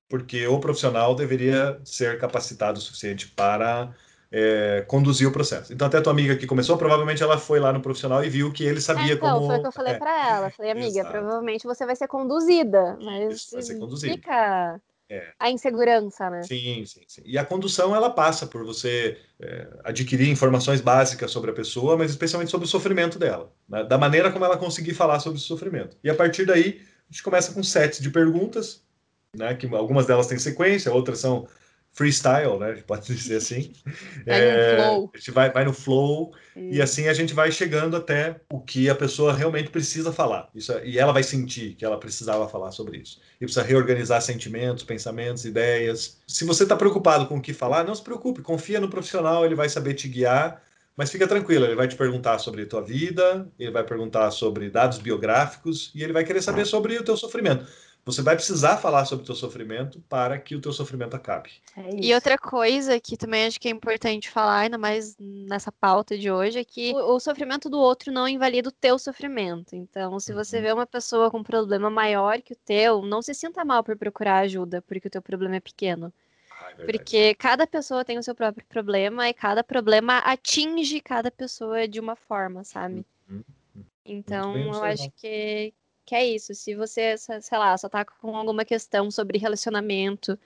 [SPEAKER 3] Porque o profissional deveria ser capacitado o suficiente para é, conduzir o processo. Então, até a tua amiga que começou, provavelmente ela foi lá no profissional e viu que ele sabia
[SPEAKER 1] é, então,
[SPEAKER 3] como.
[SPEAKER 1] Foi o que eu falei
[SPEAKER 3] é.
[SPEAKER 1] para ela. Falei, amiga,
[SPEAKER 3] Exato.
[SPEAKER 1] provavelmente você vai ser conduzida, mas
[SPEAKER 3] Isso, vai ser conduzida.
[SPEAKER 1] fica
[SPEAKER 3] É.
[SPEAKER 1] a insegurança, né?
[SPEAKER 3] Sim, sim, sim. E a condução ela passa por você é, adquirir informações básicas sobre a pessoa, mas especialmente sobre o sofrimento dela, né? da maneira como ela conseguir falar sobre o sofrimento. E a partir daí a gente começa com sets de perguntas, né? Que algumas delas têm sequência, outras são freestyle, né? A gente pode dizer assim. <laughs>
[SPEAKER 2] Flow.
[SPEAKER 3] A gente vai, vai no flow e
[SPEAKER 2] E-
[SPEAKER 3] assim a gente vai chegando até o que a pessoa realmente precisa falar. Isso, é- e ela vai sentir que ela precisava falar sobre isso. E precisa reorganizar sentimentos, pensamentos, ideias. Se você está preocupado com o que falar, não se preocupe, confia no profissional, ele vai saber te guiar. Mas fica tranquilo, ele vai te perguntar sobre a tua vida, ele vai perguntar sobre dados biográficos e ele vai querer saber sobre o teu sofrimento. Você vai precisar falar sobre o teu sofrimento para que o teu sofrimento acabe.
[SPEAKER 2] É
[SPEAKER 1] E outra coisa que também acho que é importante falar, ainda mais nessa pauta de hoje, é que o, o sofrimento do outro não invalida o teu sofrimento. Então, se você
[SPEAKER 3] Uhum.
[SPEAKER 1] vê uma pessoa com um problema maior que o teu, não se sinta mal por procurar ajuda, porque o teu problema é pequeno.
[SPEAKER 3] Ah, é.
[SPEAKER 1] Porque cada pessoa tem o seu próprio problema e cada problema atinge cada pessoa de uma forma, sabe?
[SPEAKER 3] Uhum.
[SPEAKER 1] Então,
[SPEAKER 3] bem
[SPEAKER 1] eu acho que, que é isso. Se você, se- sei lá, só tá com alguma questão sobre relacionamento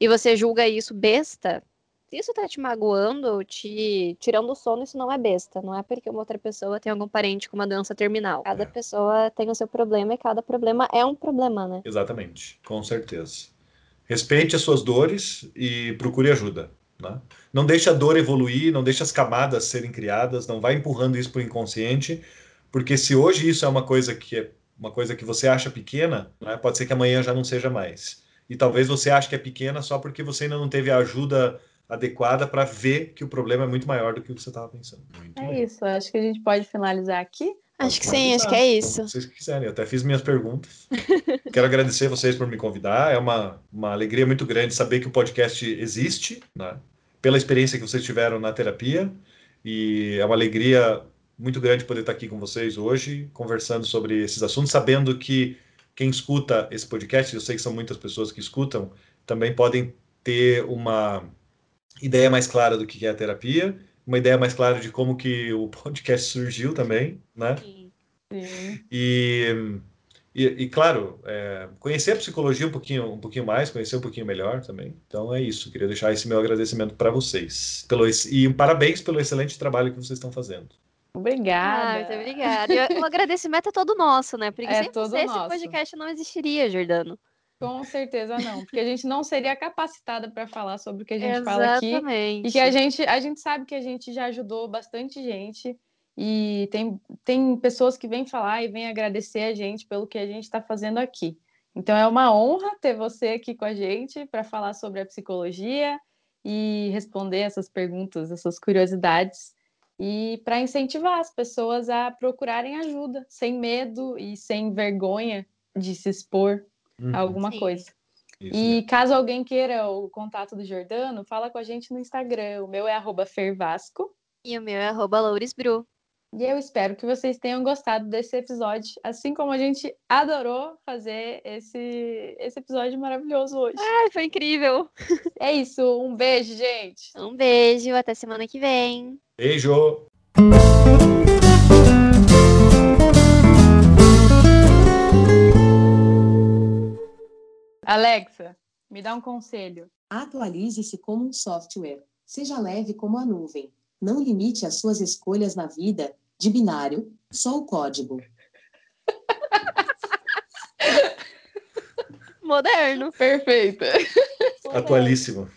[SPEAKER 1] e você julga isso besta, se isso tá te magoando ou te tirando o sono, isso não é besta. Não é porque uma outra pessoa tem algum parente com uma doença terminal. Cada
[SPEAKER 3] É.
[SPEAKER 1] pessoa tem o seu problema e cada problema é um problema, né?
[SPEAKER 3] Exatamente, com certeza. Respeite as suas dores e procure ajuda. Né? Não deixe a dor evoluir, não deixe as camadas serem criadas, não vai empurrando isso para o inconsciente, porque se hoje isso é uma coisa que é uma coisa que você acha pequena, né, pode ser que amanhã já não seja mais. E talvez você ache que é pequena só porque você ainda não teve a ajuda adequada para ver que o problema é muito maior do que o que você estava pensando. Muito
[SPEAKER 2] É
[SPEAKER 3] bem.
[SPEAKER 2] isso, acho que a gente pode finalizar aqui.
[SPEAKER 1] Acho que sim, acho que é isso.
[SPEAKER 3] Se vocês quiserem, eu até fiz minhas perguntas. <laughs> Quero agradecer vocês por me convidar. É uma, uma alegria muito grande saber que o podcast existe, né? pela experiência que vocês tiveram na terapia. E é uma alegria muito grande poder estar aqui com vocês hoje, conversando sobre esses assuntos, sabendo que quem escuta esse podcast, eu sei que são muitas pessoas que escutam, também podem ter uma ideia mais clara do que é a terapia, uma ideia mais clara de como que o <laughs> podcast surgiu também, né?
[SPEAKER 1] Sim.
[SPEAKER 2] Sim.
[SPEAKER 3] E, e, e, claro, é, conhecer a psicologia um pouquinho, um pouquinho mais, conhecer um pouquinho melhor também. Então é isso. Queria deixar esse meu agradecimento para vocês. Pelo, e parabéns pelo excelente trabalho que vocês estão fazendo.
[SPEAKER 2] Obrigada.
[SPEAKER 1] Ah, muito obrigada. E o agradecimento é todo nosso, né? Porque
[SPEAKER 2] É
[SPEAKER 1] sem
[SPEAKER 2] todo
[SPEAKER 1] você
[SPEAKER 2] nosso.
[SPEAKER 1] esse podcast não existiria, Jordano.
[SPEAKER 2] Com certeza não, porque a gente não seria capacitada para falar sobre o que a gente fala aqui.
[SPEAKER 1] Exatamente.
[SPEAKER 2] E que a gente, a gente sabe que a gente já ajudou bastante gente e tem, tem pessoas que vêm falar e vêm agradecer a gente pelo que a gente está fazendo aqui. Então é uma honra ter você aqui com a gente para falar sobre a psicologia e responder essas perguntas, essas curiosidades e para incentivar as pessoas a procurarem ajuda, sem medo e sem vergonha de se expor a alguma
[SPEAKER 1] Sim.
[SPEAKER 2] coisa.
[SPEAKER 3] Isso
[SPEAKER 2] E
[SPEAKER 3] mesmo.
[SPEAKER 2] caso alguém queira o contato do Jordano, fala com a gente no Instagram. O meu é arroba fervasco.
[SPEAKER 1] E o meu é arroba Lourisbru.
[SPEAKER 2] E eu espero que vocês tenham gostado desse episódio, assim como a gente adorou fazer esse, esse episódio maravilhoso hoje.
[SPEAKER 1] Ai, foi incrível. <laughs>
[SPEAKER 2] É isso, um beijo, gente!
[SPEAKER 1] Um beijo, até semana que vem.
[SPEAKER 3] Beijo!
[SPEAKER 2] Alexa, me dá um conselho.
[SPEAKER 4] Atualize-se como um software. Seja leve como a nuvem. Não limite as suas escolhas na vida, de binário, só o código.
[SPEAKER 1] Moderno.
[SPEAKER 2] Perfeita!
[SPEAKER 3] Atualíssimo.